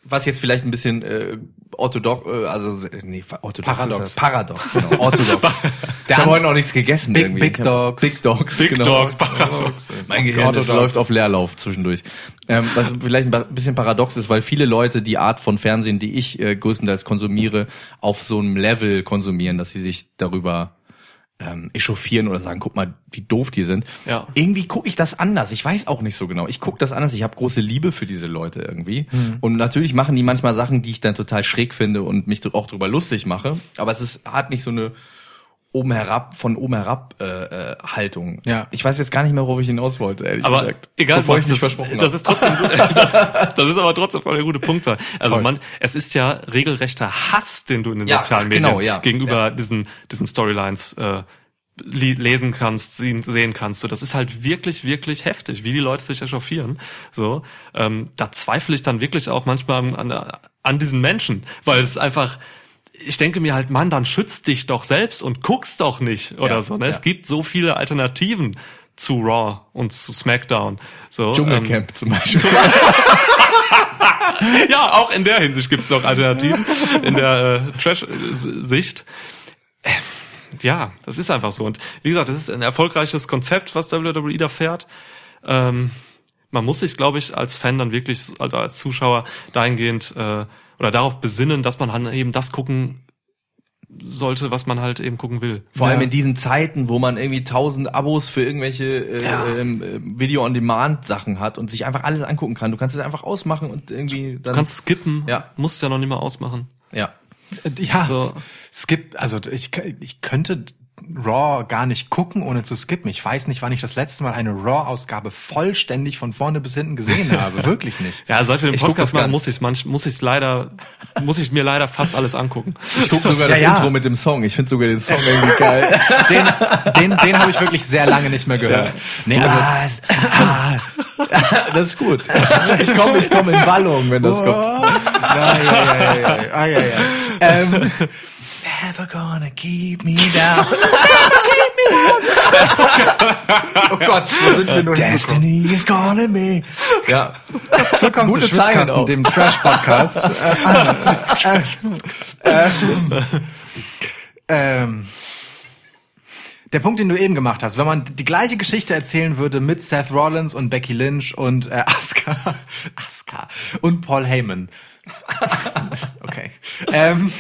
was jetzt vielleicht ein bisschen äh, orthodox, äh, also nee, orthodox Paradox. paradox, genau, orthodox. ich Der habe an- heute noch nichts gegessen. Big- irgendwie. Big Dogs. Big Dogs, Big genau. Dogs, Paradox. Mein Gehirn das läuft auf Leerlauf zwischendurch. Ähm, was vielleicht ein bisschen paradox ist, weil viele Leute die Art von Fernsehen, die ich äh, größtenteils konsumiere, auf so einem Level konsumieren, dass sie sich darüber ähm, echauffieren oder sagen, guck mal, wie doof die sind. Ja. Irgendwie gucke ich das anders. Ich weiß auch nicht so genau. Ich gucke das anders. Ich habe große Liebe für diese Leute irgendwie. Und natürlich machen die manchmal Sachen, die ich dann total schräg finde und mich auch drüber lustig mache. Aber es ist, hat nicht so eine oben herab, von oben herab äh, äh, Haltung. Ja. Ich weiß jetzt gar nicht mehr, worauf ich hinaus wollte, ehrlich Aber gesagt. egal, Bevor ich nicht das, versprochen das habe. ist trotzdem gut. das, das ist aber trotzdem voll der gute Punkt. Also man, es ist ja regelrechter Hass, den du in den Ja, sozialen ach, Medien genau, ja. gegenüber diesen diesen Storylines äh, lesen kannst, sehen, sehen kannst. So, das ist halt wirklich, wirklich heftig, wie die Leute sich echauffieren. So, ähm, da zweifle ich dann wirklich auch manchmal an, an, an diesen Menschen, weil es einfach ich denke mir halt, Mann, dann schützt dich doch selbst und guckst doch nicht oder Ja, so. Ne? ja. Es gibt so viele Alternativen zu Raw und zu SmackDown. So, ähm, Dschungelcamp zum Beispiel. ja, auch in der Hinsicht gibt es noch Alternativen in der äh, Trash-Sicht. Ja, das ist einfach so. Und wie gesagt, das ist ein erfolgreiches Konzept, was WWE da fährt. Ähm, man muss sich, glaube ich, als Fan dann wirklich, also als Zuschauer dahingehend äh, oder darauf besinnen, dass man halt eben das gucken sollte, was man halt eben gucken will. Vor allem Ja. in diesen Zeiten, wo man irgendwie tausend Abos für irgendwelche äh, ähm, äh, Video-on-Demand-Sachen hat und sich einfach alles angucken kann. Du kannst es einfach ausmachen und irgendwie dann. Du kannst skippen, Ja. musst ja noch nicht mal ausmachen. ja. Ja, So. skip, also ich, ich könnte Raw gar nicht gucken, ohne zu skippen. Ich weiß nicht, wann ich das letzte Mal eine Raw-Ausgabe vollständig von vorne bis hinten gesehen habe. Wirklich nicht. Ja, seit wir den Podcast machen, muss ich es muss ich's leider, muss ich mir leider fast alles angucken. Ich gucke sogar Ja, das ja. Intro mit dem Song. Ich finde sogar den Song irgendwie geil. Den, den, den habe ich wirklich sehr lange nicht mehr gehört. Nee, also? Ah. das ist gut. Ich komme ich komm in Wallung, wenn das kommt. ja, ja, ja, ja, ja, ja, ja, ja. Ähm, Never gonna keep me down. oh Gott, wo sind wir nur hingekommen? Destiny is calling me. Ja. Willkommen Gute zu Zeilen Schwitzkasten, auch. dem Trash-Podcast. äh, äh, ähm, ähm. Der Punkt, den du eben gemacht hast, wenn man die gleiche Geschichte erzählen würde mit Seth Rollins und Becky Lynch und äh, Asuka, Asuka und Paul Heyman. Okay. Ähm,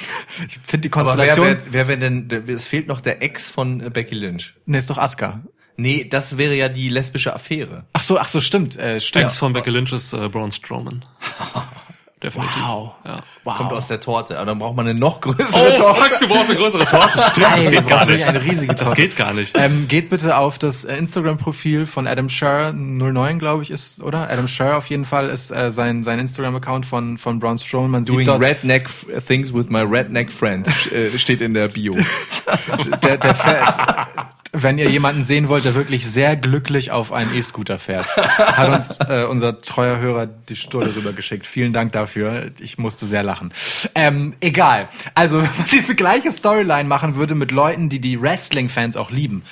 ich finde die Aber wer Konstellation. wäre wer wär denn, es fehlt noch der Ex von äh, Becky Lynch. nee, ist doch Asuka. Nee, das wäre ja die lesbische Affäre. Ach so, ach so, stimmt. Äh, stimmt. Ex von Becky Lynch ist äh, Braun Strowman. Definitiv. Wow. Ja. Wow. Kommt aus der Torte, aber dann braucht man eine noch größere Oh, Torte. fuck, du brauchst eine größere Torte. Stimmt, das Ey, geht gar nicht. Eine riesige Torte. Das geht gar nicht. Ähm, geht bitte auf das äh, Instagram-Profil von Adam Scher 09, glaube ich, ist, oder? Adam Scher auf jeden Fall ist äh, sein, sein Instagram-Account von, von Braun Strowman. Man Doing sieht dort, redneck things with my redneck friends äh, steht in der Bio. der, der fährt, wenn ihr jemanden sehen wollt, der wirklich sehr glücklich auf einen E-Scooter fährt, hat uns äh, unser treuer Hörer die Stunde rübergeschickt. Vielen Dank dafür. Ich musste sehr lachen. Ähm, egal. Also, wenn man diese gleiche Storyline machen würde mit Leuten, die die Wrestling-Fans auch lieben,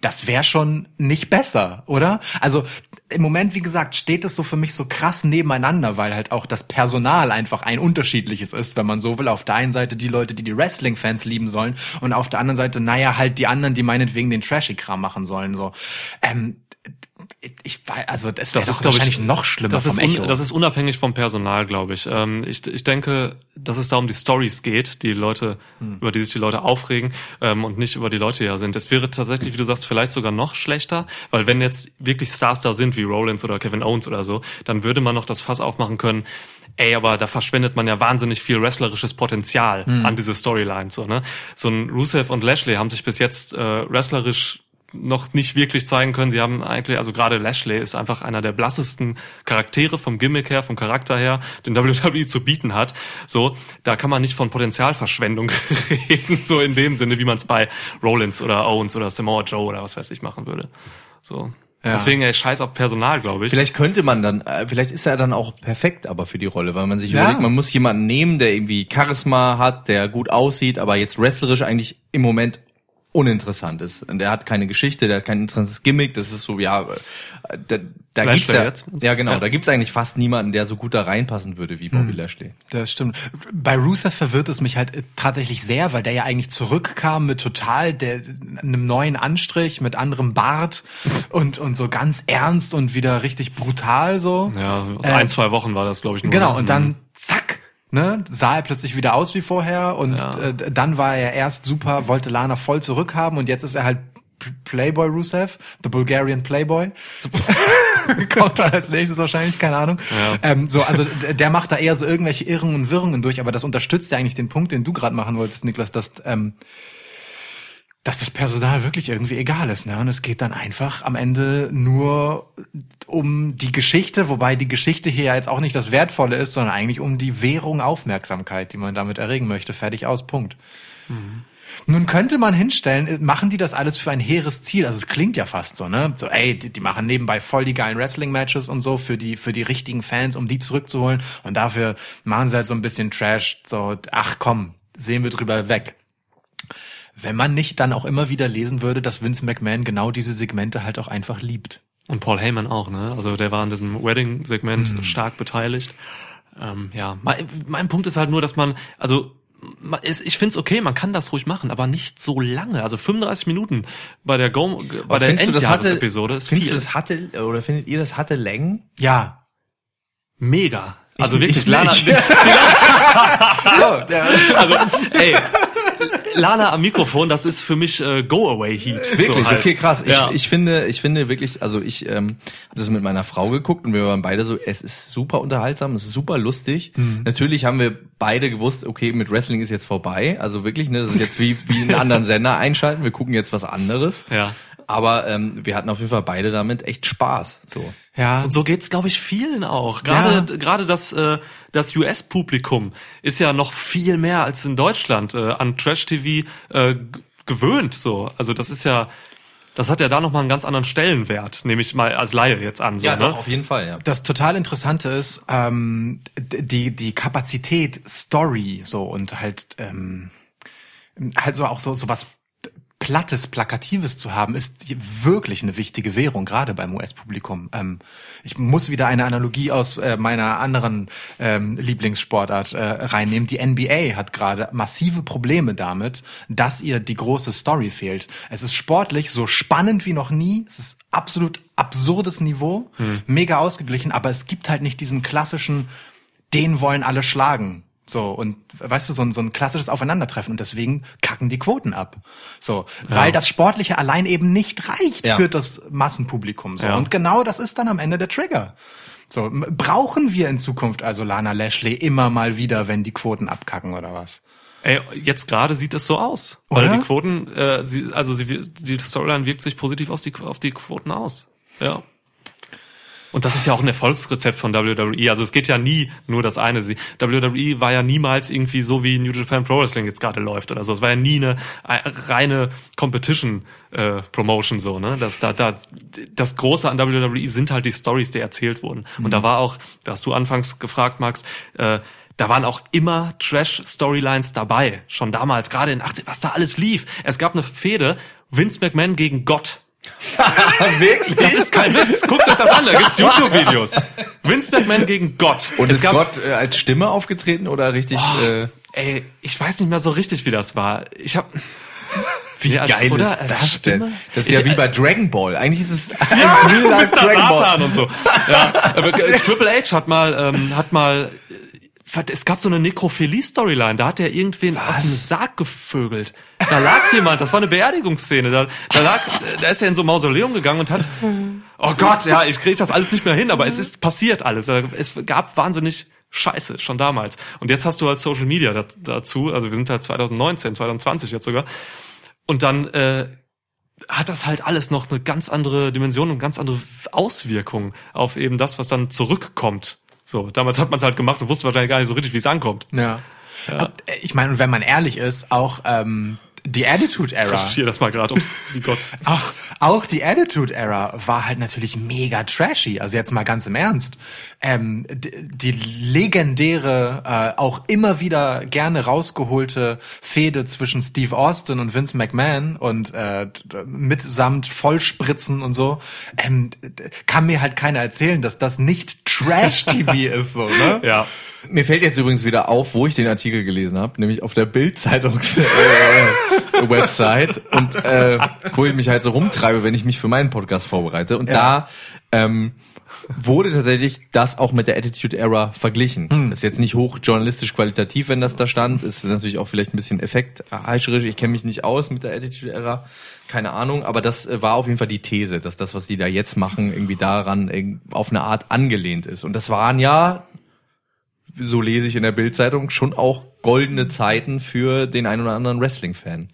das wäre schon nicht besser, oder? Also im Moment, wie gesagt, steht es so für mich so krass nebeneinander, weil halt auch das Personal einfach ein unterschiedliches ist, wenn man so will. Auf der einen Seite die Leute, die die Wrestling-Fans lieben sollen und auf der anderen Seite, naja, halt die anderen, die meinetwegen den Trashy-Kram machen sollen. So, ähm, ich weiß, also das, das ist glaub ich, wahrscheinlich noch schlimmer Das ist, un, das ist unabhängig vom Personal, glaube ich. Ähm, ich. Ich denke, dass es da um die Stories geht, die Leute, Hm. über die sich die Leute aufregen ähm, und nicht über die Leute, die da sind. Es wäre tatsächlich, wie du sagst, vielleicht sogar noch schlechter, weil wenn jetzt wirklich Stars da sind, wie Rollins oder Kevin Owens oder so, dann würde man noch das Fass aufmachen können, ey, aber da verschwendet man ja wahnsinnig viel wrestlerisches Potenzial Hm. an diese Storylines. So, ne? so ein Rusev und Lashley haben sich bis jetzt äh, wrestlerisch noch nicht wirklich zeigen können. Sie haben eigentlich, also gerade Lashley ist einfach einer der blassesten Charaktere vom Gimmick her, vom Charakter her, den WWE zu bieten hat. So, da kann man nicht von Potenzialverschwendung reden, so in dem Sinne, wie man es bei Rollins oder Owens oder Samoa Joe oder was weiß ich machen würde. So. Ja. Deswegen, ey, scheiß auf Personal, glaube ich. Vielleicht könnte man dann, äh, vielleicht ist er dann auch perfekt aber für die Rolle, weil man sich Ja. überlegt, man muss jemanden nehmen, der irgendwie Charisma hat, der gut aussieht, aber jetzt wrestlerisch eigentlich im Moment uninteressant ist. Und der hat keine Geschichte, der hat kein interessantes Gimmick, das ist so, ja, da, da Lashley gibt's ja, jetzt? ja genau, Ja. da gibt's eigentlich fast niemanden, der so gut da reinpassen würde wie Bobby Lashley. Das stimmt. Bei Rusev verwirrt es mich halt tatsächlich sehr, weil der ja eigentlich zurückkam mit total der, einem neuen Anstrich, mit anderem Bart und, und so ganz ernst und wieder richtig brutal so. ja, Äh, ein, zwei Wochen war das, glaube ich, nur. Genau, und dann zack, ne, sah er plötzlich wieder aus wie vorher und Ja. äh, dann war er erst super, wollte Lana voll zurückhaben und jetzt ist er halt Playboy Rusev, the Bulgarian Playboy. Kommt dann als nächstes wahrscheinlich, keine Ahnung. Ja. Ähm, so, also der macht da eher so irgendwelche Irrungen und Wirrungen durch, aber das unterstützt ja eigentlich den Punkt, den du gerade machen wolltest, Niklas, dass ähm, dass das Personal wirklich irgendwie egal ist, ne? Und es geht dann einfach am Ende nur um die Geschichte, wobei die Geschichte hier ja jetzt auch nicht das Wertvolle ist, sondern eigentlich um die Währung Aufmerksamkeit, die man damit erregen möchte. Fertig aus, Punkt. Nun könnte man hinstellen, machen die das alles für ein hehres Ziel? Also es klingt ja fast so, ne? So, ey, die, die machen nebenbei voll die geilen Wrestling-Matches und so für die, für die richtigen Fans, um die zurückzuholen. Und dafür machen sie halt so ein bisschen Trash, so, ach komm, sehen wir drüber weg. Wenn man nicht dann auch immer wieder lesen würde, dass Vince McMahon genau diese Segmente halt auch einfach liebt. Und Paul Heyman auch, ne? Also der war an diesem Wedding-Segment stark beteiligt. Ähm, ja, mein, mein Punkt ist halt nur, dass man, also es- ich find's okay, man kann das ruhig machen, aber nicht so lange. Also 35 Minuten bei der Go, bei Aber der findest Endjahresepisode ist findest viel. du, das hatte, oder findet ihr, das hatte Längen? Ja. Mega. Also Ich- wirklich, ich Lana. So, der, also ey, Lana am Mikrofon, das ist für mich äh, Go-Away-Heat. Wirklich, so halt. okay, krass. Ich, Ja. ich finde, ich finde wirklich, also ich ähm, habe das mit meiner Frau geguckt und wir waren beide so, es ist super unterhaltsam, es ist super lustig. Mhm. Natürlich haben wir beide gewusst, okay, mit Wrestling ist jetzt vorbei. Also wirklich, ne, das ist jetzt wie wie einen anderen Sender einschalten. Wir gucken jetzt was anderes. Ja. Aber ähm, wir hatten auf jeden Fall beide damit echt Spaß. So. Ja. Und so geht's, glaube ich, vielen auch. Gerade gerade das äh, das US-Publikum ist ja noch viel mehr als in Deutschland äh, an Trash-TV äh, gewöhnt. So, also das ist ja, das hat ja da noch mal einen ganz anderen Stellenwert, nehme ich mal als Laie jetzt an. So, Ja, ne? doch, auf jeden Fall, ja. Das total Interessante ist, ähm, die, die Kapazität, Story, so und halt, ähm, halt so auch so, so was Plattes, Plakatives zu haben, ist wirklich eine wichtige Währung, gerade beim US-Publikum. Ähm, ich muss wieder eine Analogie aus äh, meiner anderen ähm, Lieblingssportart äh, reinnehmen. Die NBA hat gerade massive Probleme damit, dass ihr die große Story fehlt. Es ist sportlich so spannend wie noch nie. Es ist absolut absurdes Niveau, mega ausgeglichen, aber es gibt halt nicht diesen klassischen, den wollen alle schlagen. So, und weißt du, so ein, so ein klassisches Aufeinandertreffen und deswegen kacken die Quoten ab. So, weil das Sportliche allein eben nicht reicht Ja. für das Massenpublikum. So. Ja. Und genau das ist dann am Ende der Trigger. So, brauchen wir in Zukunft also Lana Lashley immer mal wieder, wenn die Quoten abkacken oder was? Ey, jetzt gerade sieht es so aus, weil Oder? die Quoten, äh, sie, also sie, die Storyline wirkt sich positiv aus die, auf die Quoten aus. Ja. Und das ist ja auch ein Erfolgsrezept von WWE. Also es geht ja nie nur das eine. WWE war ja niemals irgendwie so wie New Japan Pro Wrestling jetzt gerade läuft oder so. Es war ja nie eine äh, reine Competition äh, Promotion so. Ne, das, da, da, das Große an WWE sind halt die Stories, die erzählt wurden. Und da war auch, da hast du anfangs gefragt, Max. Äh, da waren auch immer Trash-Storylines dabei. Schon damals, gerade in 80, was da alles lief. Es gab eine Fehde, Vince McMahon gegen Gott. Wirklich? Das ist kein Witz. Guckt euch das an, da gibt's YouTube-Videos. Vince McMahon gegen Gott. Und es ist gab, Gott äh, als Stimme aufgetreten oder richtig? äh, ey, ich weiß nicht mehr so richtig, wie das war. Ich hab, wie Nee, als- geil oder? ist das Stimme? denn? Das ist Ich- ja wie bei Dragon Ball. Eigentlich ist es Ja, Real Life. Dragon Satan Ball. und so. Ja, aber äh, Triple H hat mal, ähm, hat mal, äh, es gab so eine Nekrophilie-Storyline, da hat er irgendwen aus dem Sarg gevögelt. Da lag jemand, das war eine Beerdigungsszene, da, da lag, da ist er in so ein Mausoleum gegangen und hat, oh Gott, ja, ich krieg das alles nicht mehr hin, aber es ist passiert alles. Es gab wahnsinnig Scheiße, schon damals. Und jetzt hast du halt Social Media dat- dazu, also wir sind halt 2019, 2020 jetzt sogar. Und dann, äh, hat das halt alles noch eine ganz andere Dimension und ganz andere Auswirkungen auf eben das, was dann zurückkommt. So, damals hat man es halt gemacht und wusste wahrscheinlich gar nicht so richtig, wie es ankommt. Ja. Ich meine, und wenn man ehrlich ist, auch ähm, die Attitude Ich Era. recherchiere das mal gerade, ums wie Gott. Auch, auch die Attitude Era war halt natürlich mega trashy. Also jetzt mal ganz im Ernst. Ähm, die, die legendäre, äh, auch immer wieder gerne rausgeholte Fehde zwischen Steve Austin und Vince McMahon und äh, mitsamt Vollspritzen und so, ähm, kann mir halt keiner erzählen, dass das nicht Trash-TV ist, so, ne? Ja. Mir fällt jetzt übrigens wieder auf, wo ich den Artikel gelesen habe, nämlich auf der Bild-Zeitungs äh, Website und äh, wo ich mich halt so rumtreibe, wenn ich mich für meinen Podcast vorbereite. Und da ähm, wurde tatsächlich das auch mit der Attitude Era verglichen. Das ist jetzt nicht hoch journalistisch qualitativ, wenn das da stand. Ist natürlich auch vielleicht ein bisschen effektheischerisch. Ich kenne mich nicht aus mit der Attitude Era. Keine Ahnung, aber das äh, war auf jeden Fall die These, dass das, was die da jetzt machen, irgendwie daran irg- auf eine Art angelehnt ist. Und das waren ja so lese ich in der Bildzeitung, schon auch goldene Zeiten für den ein oder anderen Wrestling-Fan.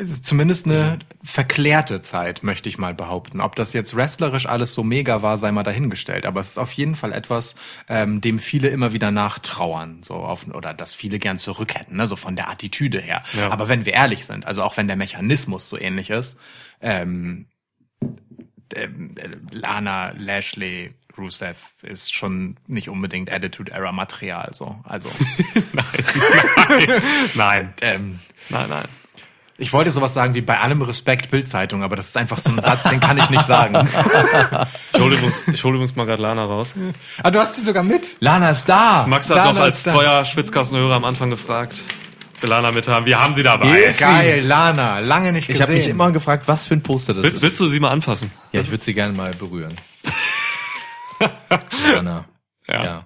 es ist zumindest eine verklärte Zeit, möchte ich mal behaupten. Ob das jetzt wrestlerisch alles so mega war, sei mal dahingestellt. Aber es ist auf jeden Fall etwas, ähm, dem viele immer wieder nachtrauern, so auf, oder das viele gern zurück hätten, ne? so von der Attitüde her. Ja. Aber wenn wir ehrlich sind, also auch wenn der Mechanismus so ähnlich ist, ähm, ähm, äh, Lana, Lashley, Rusev ist schon nicht unbedingt Attitude Era Material, so. Also, Nein. ähm, Nein, nein. ich wollte sowas sagen wie bei allem Respekt Bildzeitung, aber das ist einfach so ein Satz, den kann ich nicht sagen. Ich hole übrigens, ich hol übrigens mal gerade Lana raus. ah, du hast sie sogar mit? Lana ist da. Max hat Lana noch als da. treuer Schwitzkassenhörer am Anfang gefragt. Für Lana mit haben. Wir haben sie dabei. Yes. Geil, Lana, lange nicht Ich gesehen. habe mich immer gefragt, was für ein Poster das Willst, ist. willst du sie mal anfassen? ja, ich würde sie gerne mal berühren. Lana. Ja. ja.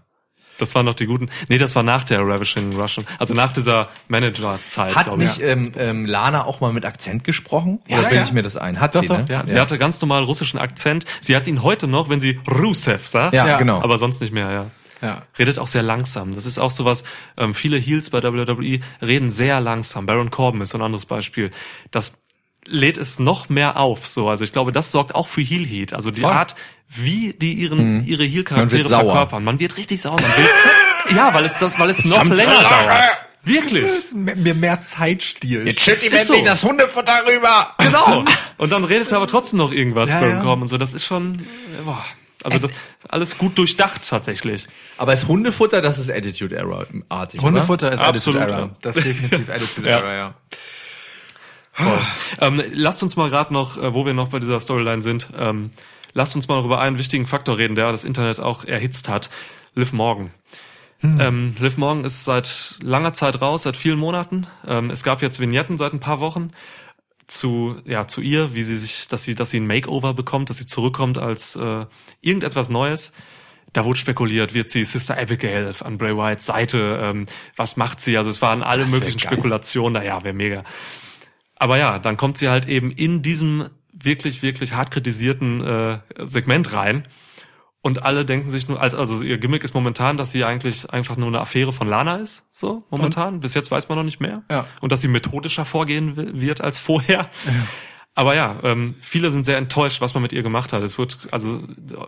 Das waren noch die guten. Nee, das war nach der Ravishing Russian. Also nach dieser Manager-Zeit, Hat glaube ich. nicht ähm, ähm, Lana auch mal mit Akzent gesprochen? Ja, Oder ja. ich mir das ein? Hat Doch, sie, doch, ne? ja. Sie hatte ganz normal russischen Akzent. Sie hat ihn heute noch, wenn sie Rusev sagt. Ja, Ja. genau. Aber sonst nicht mehr, ja. Ja. Redet auch sehr langsam. Das ist auch sowas, ähm, viele Heels bei WWE reden sehr langsam. Baron Corbin ist so ein anderes Beispiel. Das lädt es noch mehr auf, so. Also ich glaube, das sorgt auch für Heel Heat. Also die Voll. Art, wie die ihren, ihre Heel Charaktere wird verkörpern. Man wird richtig sauer. Man will, ja, weil es das, weil es noch länger dauert. Wirklich. Mir mehr Zeit stiehlt. schütt ihm Ist so. das Hundefutter rüber. Genau. Und dann redet er aber trotzdem noch irgendwas, Ja, Baron ja. Corbin und so. Das ist schon, äh, boah. Also das, alles gut durchdacht tatsächlich. Aber ist Hundefutter, das ist Attitude Error artig. Hundefutter ist Absolut, Attitude ja. Das ist definitiv Attitude Ja. Era, ja. Ähm, lasst uns mal gerade noch, äh, wo wir noch bei dieser Storyline sind, ähm, lasst uns mal noch über einen wichtigen Faktor reden, der das Internet auch erhitzt hat. Liv Morgan. Ähm, Liv Morgan ist seit langer Zeit raus, seit vielen Monaten. Ähm, es gab jetzt Vignetten seit ein paar Wochen zu, ja, zu ihr, wie sie sich, dass sie, dass sie ein Makeover bekommt, dass sie zurückkommt als äh, irgendetwas Neues. Da wurde spekuliert, wird sie Sister Abigail an Bray Wyatt Seite, ähm, was macht sie? Also es waren alle möglichen geil. Spekulationen, naja, wäre mega. Aber ja, dann kommt sie halt eben in diesem wirklich, wirklich hart kritisierten äh, Segment rein. Und alle denken sich nur, also, also ihr Gimmick ist momentan, dass sie eigentlich einfach nur eine Affäre von Lana ist, so momentan. Bis jetzt weiß man noch nicht mehr. Ja. Und dass sie methodischer vorgehen wi- wird als vorher. Aber ja, ähm, viele sind sehr enttäuscht, was man mit ihr gemacht hat. Es wird, also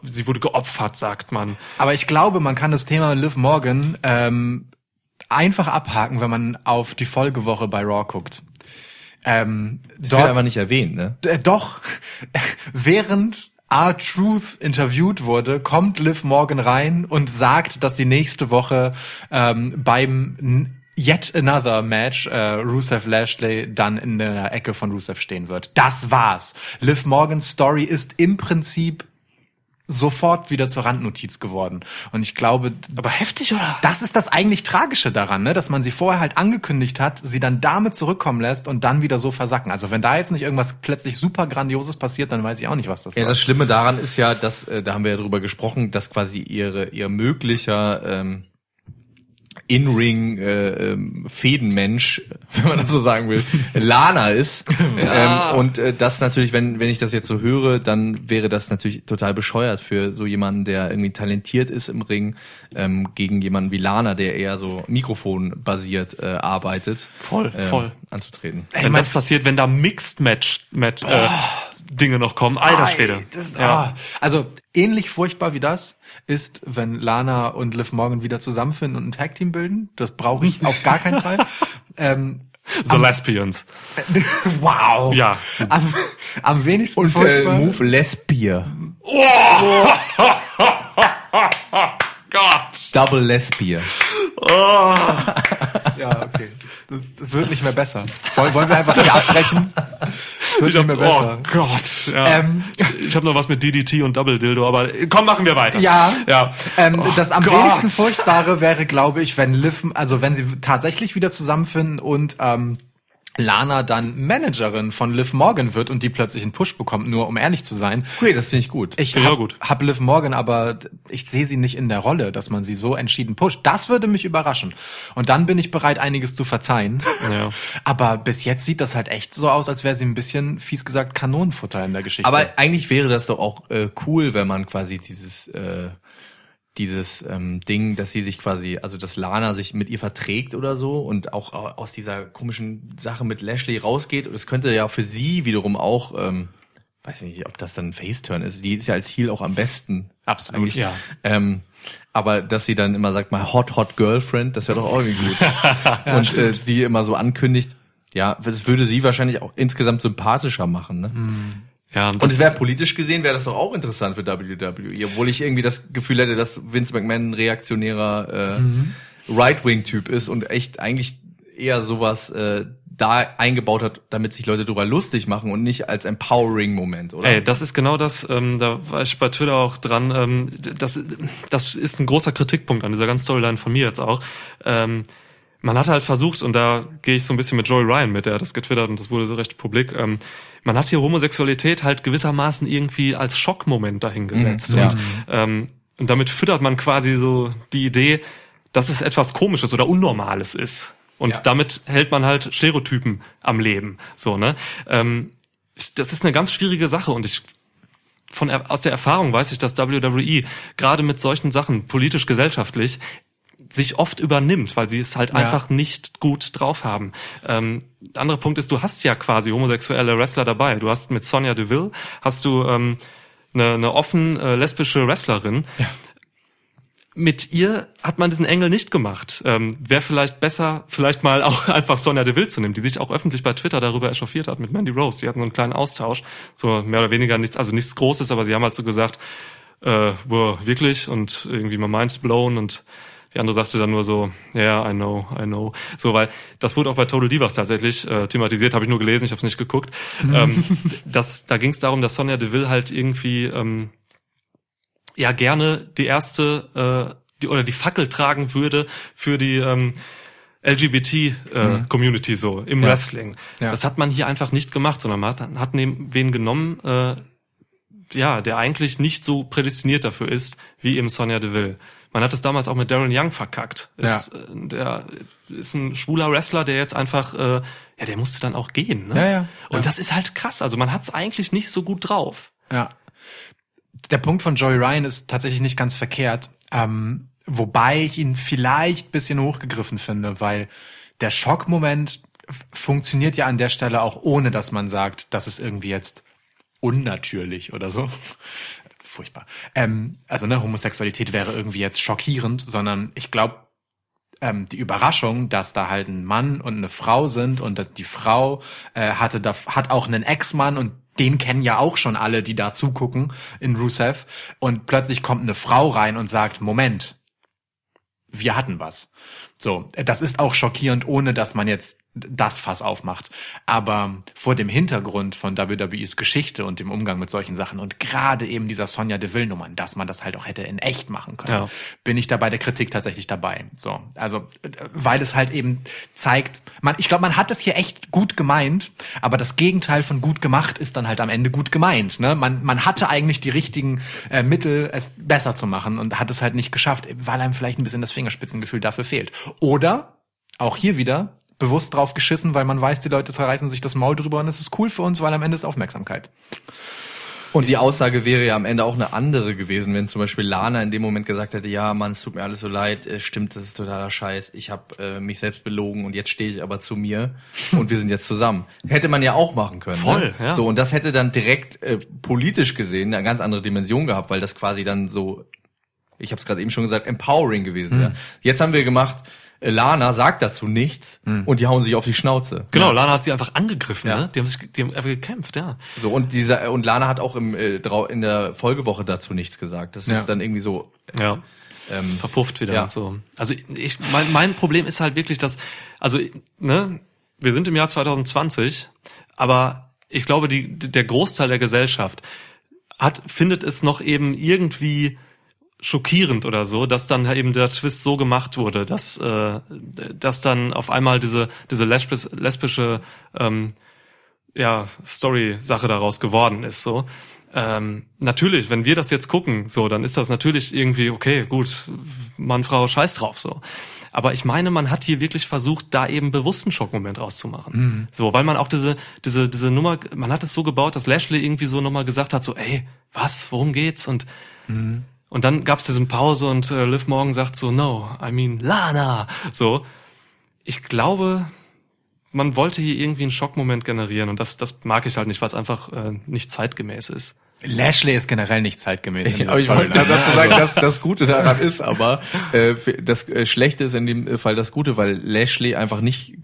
sie wurde geopfert, sagt man. Aber ich glaube, man kann das Thema Liv Morgan ähm, einfach abhaken, wenn man auf die Folgewoche bei Raw guckt. Ähm, Das wird aber nicht erwähnt, ne? Äh, doch, während R-Truth interviewt wurde, kommt Liv Morgan rein und sagt, dass sie nächste Woche ähm, beim Yet Another Match äh, Rusev Lashley dann in der Ecke von Rusev stehen wird. Das war's. Liv Morgans Story ist im Prinzip sofort wieder zur Randnotiz geworden. Und ich glaube, Aber heftig, oder? das ist das eigentlich Tragische daran, ne? dass man sie vorher halt angekündigt hat, sie dann damit zurückkommen lässt und dann wieder so versacken. Also wenn da jetzt nicht irgendwas plötzlich super Grandioses passiert, dann weiß ich auch nicht, was das Ja, soll. das Schlimme daran ist ja, dass, äh, da haben wir ja drüber gesprochen, dass quasi ihre, ihr möglicher ähm, In-Ring äh, ähm, Fädenmensch, wenn man das so sagen will, Lana ist. Ja. Ähm, und äh, das natürlich, wenn, wenn ich das jetzt so höre, dann wäre das natürlich total bescheuert für so jemanden, der irgendwie talentiert ist im Ring, ähm, gegen jemanden wie Lana, der eher so mikrofonbasiert äh, arbeitet. Voll, äh, voll. Anzutreten. Wenn das passiert, wenn da Mixed Match, Match äh, Dinge noch kommen. Alter Schwede. Ei, das, ja. ah. Also ähnlich furchtbar wie das ist, wenn Lana und Liv Morgan wieder zusammenfinden und ein Tag-Team bilden. Das brauche ich auf gar keinen Fall. Ähm, The Lesbians. wow. Ja. Am, am wenigsten Und äh, furchtbar. Move Lesbier. Gott. Double Lesbier. Ja, okay. Das, das wird nicht mehr besser. Wollen, wollen wir einfach hier abbrechen? Das wird Ich hab, nicht mehr besser. oh Gott. Ja. Ähm. ich habe noch was mit DDT und Double Dildo, aber komm, machen wir weiter. Ja, Ja. Ähm, Oh das am Gott. wenigsten furchtbare wäre, glaube ich, wenn Liv, also wenn sie tatsächlich wieder zusammenfinden und ähm, Lana dann Managerin von Liv Morgan wird und die plötzlich einen Push bekommt, nur um ehrlich zu sein. Okay, das finde ich gut. Ich hab, gut. hab Liv Morgan, aber ich sehe sie nicht in der Rolle, dass man sie so entschieden pusht. Das würde mich überraschen. Und dann bin ich bereit, einiges zu verzeihen. Ja. Aber bis jetzt sieht das halt echt so aus, als wäre sie ein bisschen, fies gesagt, Kanonenfutter in der Geschichte. Aber eigentlich wäre das doch auch äh, cool, wenn man quasi dieses äh, dieses ähm, Ding, dass sie sich quasi, also dass Lana sich mit ihr verträgt oder so und auch aus dieser komischen Sache mit Lashley rausgeht. Und es könnte ja für sie wiederum auch, ähm, weiß nicht, ob das dann ein Faceturn ist. Die ist ja als Heel auch am besten. Absolut, eigentlich. ja. Ähm, aber dass sie dann immer sagt mal Hot Hot Girlfriend, das wäre doch auch irgendwie gut. und äh, die immer so ankündigt, ja, das würde sie wahrscheinlich auch insgesamt sympathischer machen. Ne? Ja, Und es wäre politisch gesehen, wäre das doch auch interessant für WWE, obwohl ich irgendwie das Gefühl hätte, dass Vince McMahon ein reaktionärer äh, Right-Wing-Typ ist und echt eigentlich eher sowas äh, da eingebaut hat, damit sich Leute darüber lustig machen und nicht als Empowering-Moment, oder? Ey, das ist genau das, ähm, da war ich bei Twitter auch dran, ähm, das, das ist ein großer Kritikpunkt an dieser ganzen Storyline von mir jetzt auch. Ähm, man hat halt versucht, und da gehe ich so ein bisschen mit Joey Ryan mit, der hat das getwittert und das wurde so recht publik, ähm, man hat hier Homosexualität halt gewissermaßen irgendwie als Schockmoment dahingesetzt. Mhm, ja. und, ähm, und damit füttert man quasi so die Idee, dass es etwas Komisches oder Unnormales ist. Und Ja. damit hält man halt Stereotypen am Leben. So, ne? Ähm, das ist eine ganz schwierige Sache und ich von aus der Erfahrung weiß ich, dass WWE gerade mit solchen Sachen politisch gesellschaftlich sich oft übernimmt, weil sie es halt Ja. einfach nicht gut drauf haben. Ähm, der andere Punkt ist, du hast ja quasi homosexuelle Wrestler dabei. Du hast mit Sonja Deville hast du ähm, eine, eine offen äh, lesbische Wrestlerin. Mit ihr hat man diesen Engel nicht gemacht. Ähm, Wäre vielleicht besser, vielleicht mal auch einfach Sonja Deville zu nehmen, die sich auch öffentlich bei Twitter darüber echauffiert hat mit Mandy Rose. Die hatten so einen kleinen Austausch, so mehr oder weniger nichts, also nichts Großes, aber sie haben halt so gesagt, äh, boah, wirklich und irgendwie my mind's blown und die andere sagte dann nur so, ja, yeah, I know, I know. So, weil das wurde auch bei Total Divas tatsächlich äh, thematisiert, habe ich nur gelesen, ich habe es nicht geguckt. ähm, das, da ging es darum, dass Sonja Deville halt irgendwie ähm, ja gerne die erste äh, die, oder die Fackel tragen würde für die ähm, LGBT-Community so im Ja. Wrestling. Ja. Das hat man hier einfach nicht gemacht, sondern man hat, hat neben, wen genommen, äh, ja, der eigentlich nicht so prädestiniert dafür ist, wie eben Sonja Deville. Man hat es damals auch mit Darren Young verkackt. Ist, äh, Der ist ein schwuler Wrestler, der jetzt einfach, äh, ja, der musste dann auch gehen. Ne? Ja, ja. Und Ja. das ist halt krass. Also man hat es eigentlich nicht so gut drauf. Ja. Der Punkt von Joey Ryan ist tatsächlich nicht ganz verkehrt, ähm, wobei ich ihn vielleicht bisschen hochgegriffen finde, weil der Schockmoment funktioniert ja an der Stelle auch ohne, dass man sagt, das ist irgendwie jetzt unnatürlich oder so. Furchtbar. Ähm, also ne, Homosexualität wäre irgendwie jetzt schockierend, sondern ich glaube, ähm, die Überraschung, dass da halt ein Mann und eine Frau sind und die Frau äh, hatte da, hat auch einen Ex-Mann und den kennen ja auch schon alle, die da zugucken in Rusev und plötzlich kommt eine Frau rein und sagt, Moment, wir hatten was. So, das ist auch schockierend, ohne dass man jetzt das Fass aufmacht. Aber vor dem Hintergrund von WWEs Geschichte und dem Umgang mit solchen Sachen und gerade eben dieser Sonja Deville-Nummern, dass man das halt auch hätte in echt machen können, Ja. bin ich da bei der Kritik tatsächlich dabei. So, also weil es halt eben zeigt, man, ich glaube, man hat es hier echt gut gemeint, aber das Gegenteil von gut gemacht ist dann halt am Ende gut gemeint. Ne? Man, man hatte eigentlich die richtigen äh, Mittel, es besser zu machen und hat es halt nicht geschafft, weil einem vielleicht ein bisschen das Fingerspitzengefühl dafür fehlt. Oder auch hier wieder bewusst drauf geschissen, weil man weiß, die Leute zerreißen sich das Maul drüber und es ist cool für uns, weil am Ende ist Aufmerksamkeit. Und die Aussage wäre ja am Ende auch eine andere gewesen, wenn zum Beispiel Lana in dem Moment gesagt hätte, ja, Mann, es tut mir alles so leid, äh, stimmt, das ist totaler Scheiß, ich habe äh, mich selbst belogen und jetzt stehe ich aber zu mir und wir sind jetzt zusammen. Hätte man ja auch machen können. Voll, ne? ja. So, und das hätte dann direkt äh, politisch gesehen eine ganz andere Dimension gehabt, weil das quasi dann so, ich habe es gerade eben schon gesagt, empowering gewesen wäre. Jetzt haben wir gemacht, Lana sagt dazu nichts und die hauen sich auf die Schnauze. Genau, Lana hat sie einfach angegriffen, Ja. ne? Die haben sich, die haben einfach gekämpft, ja. So, und dieser, und Lana hat auch im, äh, drau- in der Folgewoche dazu nichts gesagt. Das Ja. ist dann irgendwie so, Ja. ähm, verpufft wieder. ja. So. Also ich, mein, mein Problem ist halt wirklich, dass, also, ne, wir sind im Jahr 2020, aber ich glaube, die, der Großteil der Gesellschaft hat, findet es noch eben irgendwie schockierend oder so, dass dann eben der Twist so gemacht wurde, dass, äh, dass dann auf einmal diese, diese lesbis, lesbische ähm, ja, Story-Sache daraus geworden ist. So. Ähm, natürlich, wenn wir das jetzt gucken, so, dann ist das natürlich irgendwie, okay, gut, Mann, Frau, scheiß drauf, so. Aber ich meine, man hat hier wirklich versucht, da eben bewussten Schockmoment rauszumachen. So, weil man auch diese, diese, diese Nummer, man hat es so gebaut, dass Lashley irgendwie so nochmal gesagt hat, so, ey, was, worum geht's? Und, Und dann gab's diesen Pause und äh, Liv Morgan sagt so, no, I mean Lana. So. Ich glaube, man wollte hier irgendwie einen Schockmoment generieren und das, das mag ich halt nicht, weil es einfach äh, nicht zeitgemäß ist. Lashley ist generell nicht zeitgemäß. in Aber ich wollte dazu sagen, dass das Gute daran ist, aber äh, das äh, Schlechte ist in dem Fall das Gute, weil Lashley einfach nicht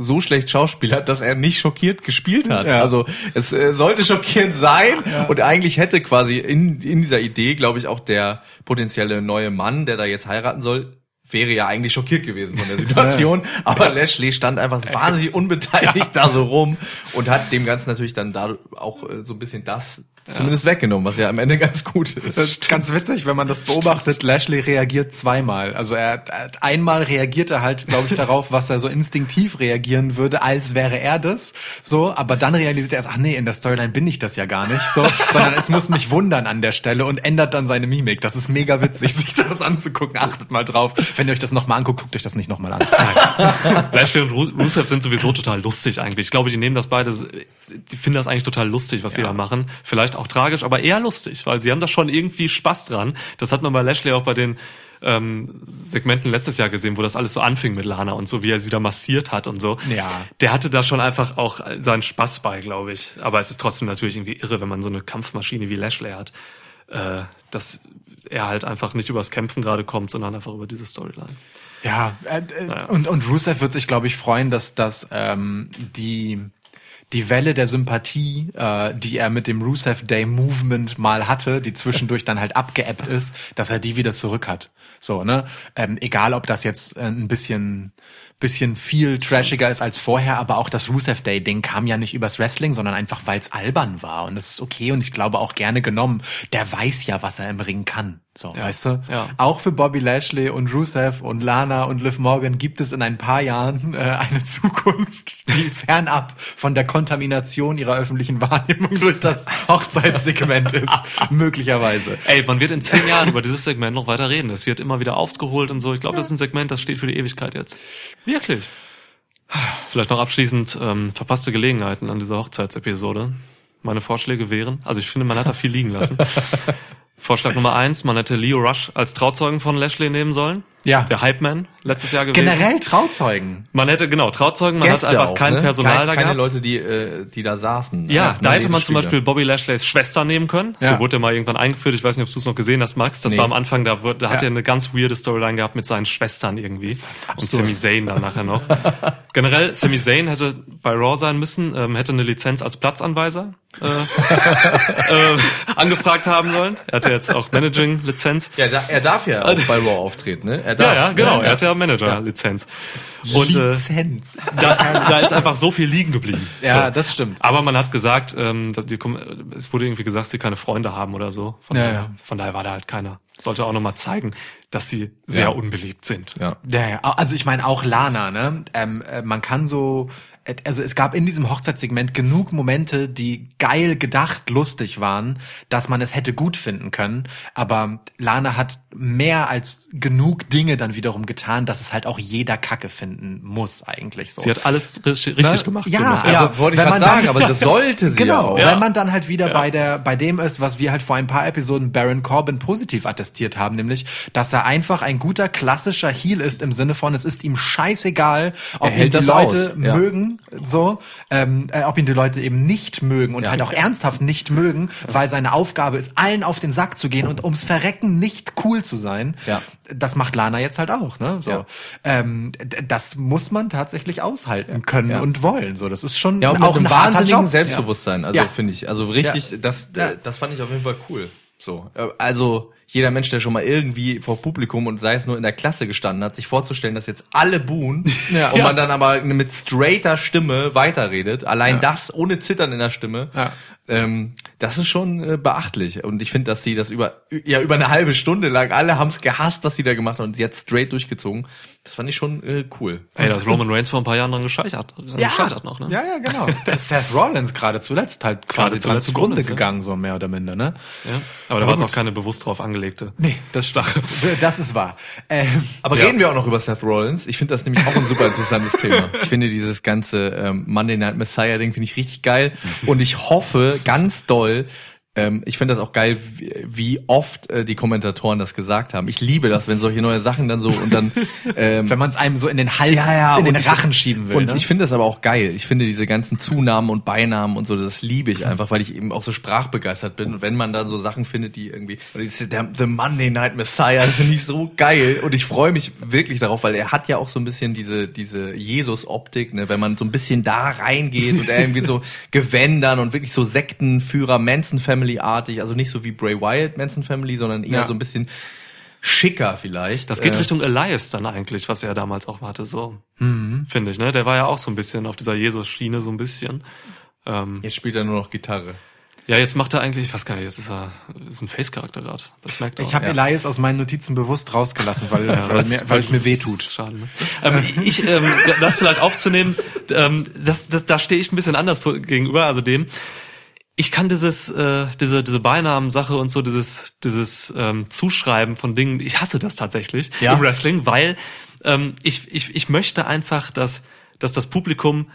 so schlecht Schauspiel hat, dass er nicht schockiert gespielt hat. Ja. Also es äh, sollte schockierend sein und eigentlich hätte quasi in, in dieser Idee, glaube ich, auch der potenzielle neue Mann, der da jetzt heiraten soll, wäre ja eigentlich schockiert gewesen von der Situation. Aber Lashley stand einfach wahnsinnig unbeteiligt da so rum und hat dem Ganzen natürlich dann da auch äh, so ein bisschen das zumindest weggenommen, was ja am Ende ganz gut ist. Das ist ganz witzig, wenn man das beobachtet. Lashley reagiert zweimal. Also er, einmal reagiert er halt, glaube ich, darauf, was er so instinktiv reagieren würde, als wäre er das. So, aber dann realisiert er erst, ach nee, in der Storyline bin ich das ja gar nicht. So, sondern es muss mich wundern an der Stelle und ändert dann seine Mimik. Das ist mega witzig, sich das anzugucken. Achtet mal drauf. Wenn ihr euch das nochmal anguckt, guckt euch das nicht nochmal an. Lashley und Ru- Rusev sind sowieso total lustig eigentlich. Ich glaube, die nehmen das beide, die finden das eigentlich total lustig, was die da machen. Vielleicht auch tragisch, aber eher lustig, weil sie haben da schon irgendwie Spaß dran. Das hat man bei Lashley auch bei den ähm, Segmenten letztes Jahr gesehen, wo das alles so anfing mit Lana und so, wie er sie da massiert hat und so. Ja. Der hatte da schon einfach auch seinen Spaß bei, glaube ich. Aber es ist trotzdem natürlich irgendwie irre, wenn man so eine Kampfmaschine wie Lashley hat, äh, dass er halt einfach nicht übers Kämpfen gerade kommt, sondern einfach über diese Storyline. Ja, äh, äh, und, und Rusev wird sich, glaube ich, freuen, dass, dass ähm, die, die Welle der Sympathie, äh, die er mit dem Rusev Day Movement mal hatte, die zwischendurch dann halt abgeebbt ist, dass er die wieder zurück hat. So, ne? Ähm, egal, ob das jetzt äh, ein bisschen bisschen viel trashiger ist als vorher, aber auch das Rusev Day Ding kam ja nicht übers Wrestling, sondern einfach weil es albern war und es ist okay und ich glaube auch gerne genommen. Der weiß ja, was er im Ring kann. So, weißt du? Ja. Auch für Bobby Lashley und Rusev und Lana und Liv Morgan gibt es in ein paar Jahren äh, eine Zukunft, die fernab von der Kontamination ihrer öffentlichen Wahrnehmung durch das Hochzeitssegment ist. Möglicherweise. Ey, man wird in zehn Jahren über dieses Segment noch weiter reden. Es wird immer wieder aufgeholt und so. Ich glaube, das ist ein Segment, das steht für die Ewigkeit jetzt. Wirklich. Vielleicht noch abschließend ähm, verpasste Gelegenheiten an dieser Hochzeitsepisode. Meine Vorschläge wären, also ich finde, man hat da viel liegen lassen. Vorschlag Nummer eins, man hätte Leo Rush als Trauzeugen von Lashley nehmen sollen. Ja. Der Hype Man, letztes Jahr gewesen. Generell Trauzeugen. Man hätte, genau, Trauzeugen, man Gäste hat einfach auch, kein ne? Personal Kein- da keine gehabt. Leute, die, äh, die da saßen. Ja, ne? da hätte man zum. Beispiel Bobby Lashlays Schwester nehmen können. Ja. So wurde er mal irgendwann eingeführt. Ich weiß nicht, ob du es noch gesehen hast, Max. Das Nee. war am Anfang, da, wird, da hat Ja. er eine ganz weirde Storyline gehabt mit seinen Schwestern irgendwie. Und Sami Zayn dann nachher noch. Generell, Sami Zayn hätte bei Raw sein müssen, ähm, hätte eine Lizenz als Platzanweiser äh, äh, angefragt haben sollen. Er hatte jetzt auch Managing-Lizenz. Ja, er darf ja auch bei Raw auftreten, ne? Er darf, Ja, ja, genau. ne? Er hatte ja Manager-Lizenz. Und äh, Lizenz. da, da ist einfach so viel liegen geblieben. Ja, so. das stimmt. Aber man hat gesagt, ähm, dass die, es wurde irgendwie gesagt, sie keine Freunde haben oder so. Von, Ja, daher, ja. von daher war da halt keiner. Sollte auch nochmal zeigen, dass sie sehr Ja. unbeliebt sind. Ja. Ja, ja, also ich meine auch Lana, ne? Ähm, äh, man kann so, äh, also es gab in diesem Hochzeitssegment genug Momente, die geil gedacht, lustig waren, dass man es hätte gut finden können. Aber Lana hat mehr als genug Dinge dann wiederum getan, dass es halt auch jeder Kacke finden muss eigentlich so. Sie hat alles richtig, richtig Ne? gemacht. Ja, somit. also, Ja, wollte ich wenn gerade man sagen, dann- aber das sollte sie Genau, ja auch. wenn man dann halt wieder Ja. bei der bei dem ist, was wir halt vor ein paar Episoden Baron Corbin positiv attestiert haben, nämlich, dass er einfach ein guter klassischer Heel ist im Sinne von, es ist ihm scheißegal, ob Er ihn die das Leute aus, ja. mögen, so, ähm, äh, ob ihn die Leute eben nicht mögen und Ja. halt auch ernsthaft nicht mögen, weil seine Aufgabe ist, allen auf den Sack zu gehen und ums Verrecken nicht cool zu sein. Ja. Das macht Lana jetzt halt auch, ne? So, Ja. ähm, das muss man tatsächlich aushalten können Ja. und wollen. So, das ist schon Ja, und auch ein wahnsinnigen Job. Selbstbewusstsein, also finde ich. Also richtig, das, das fand ich auf jeden Fall cool. So, äh, also jeder Mensch, der schon mal irgendwie vor Publikum und sei es nur in der Klasse gestanden hat, sich vorzustellen, dass jetzt alle buhen Ja. und Ja. man dann aber mit straighter Stimme weiterredet, allein das ohne Zittern in der Stimme, Ja. ähm, das ist schon äh, beachtlich. Und ich finde, dass sie das über ja über eine halbe Stunde lang alle haben es gehasst, was sie da gemacht haben und jetzt straight durchgezogen. Das fand ich schon äh, cool. Ey, da ist Roman Reigns vor ein paar Jahren dran gescheitert. gescheitert noch, ne? Ja, ja, genau. Der Seth Rollins gerade zuletzt halt quasi dran zuletzt zugrunde Rollins, ja. gegangen, so mehr oder minder, ne? Ja. Aber da war es auch keine bewusst drauf angelegte. Nee, das Sache. Das ist wahr. Ähm, Aber Ja. reden wir auch noch über Seth Rollins. Ich finde das nämlich auch ein super interessantes Thema. Ich finde dieses ganze ähm, Monday Night Messiah Ding finde ich richtig geil und ich hoffe ganz doll, ähm, ich finde das auch geil, wie, wie oft äh, die Kommentatoren das gesagt haben. Ich liebe das, wenn solche neue Sachen dann so und dann ähm, Wenn man es einem so in den Hals, ja, ja, in den ich- Rachen schieben will. Und ne? ich finde das aber auch geil. Ich finde diese ganzen Zunahmen und Beinamen und so, das liebe ich einfach, weil ich eben auch so sprachbegeistert bin. Und wenn man dann so Sachen findet, die irgendwie, der, The Monday Night Messiah, das finde ich so geil. Und ich freue mich wirklich darauf, weil er hat ja auch so ein bisschen diese, diese Jesus-Optik, ne, wenn man so ein bisschen da reingeht und er irgendwie so Gewändern und wirklich so Sektenführer, Manson Family-artig, also nicht so wie Bray Wyatt Manson Family, sondern eher Ja. so ein bisschen schicker vielleicht. Das geht Äh, Richtung Elias dann eigentlich, was er damals auch hatte, so. Mhm. Finde ich, ne? Der war ja auch so ein bisschen auf dieser Jesus-Schiene, so ein bisschen. Ähm, Jetzt spielt er nur noch Gitarre. ja, jetzt macht er eigentlich, ich weiß gar nicht, jetzt ist er ist ein Face-Charakter gerade. Das merkt er. ich habe ja. Elias aus meinen Notizen bewusst rausgelassen, weil, Ja, weil, mir, weil es mir weh tut. Schade, ne? ähm, ich, ähm, das vielleicht aufzunehmen, ähm, das, das, da stehe ich ein bisschen anders gegenüber, also dem. Ich kann dieses, äh, diese, diese Beinamen-Sache und so, dieses, dieses ähm, Zuschreiben von Dingen, ich hasse das tatsächlich Ja? im Wrestling, weil ähm, ich, ich, ich möchte einfach, dass, dass das Publikum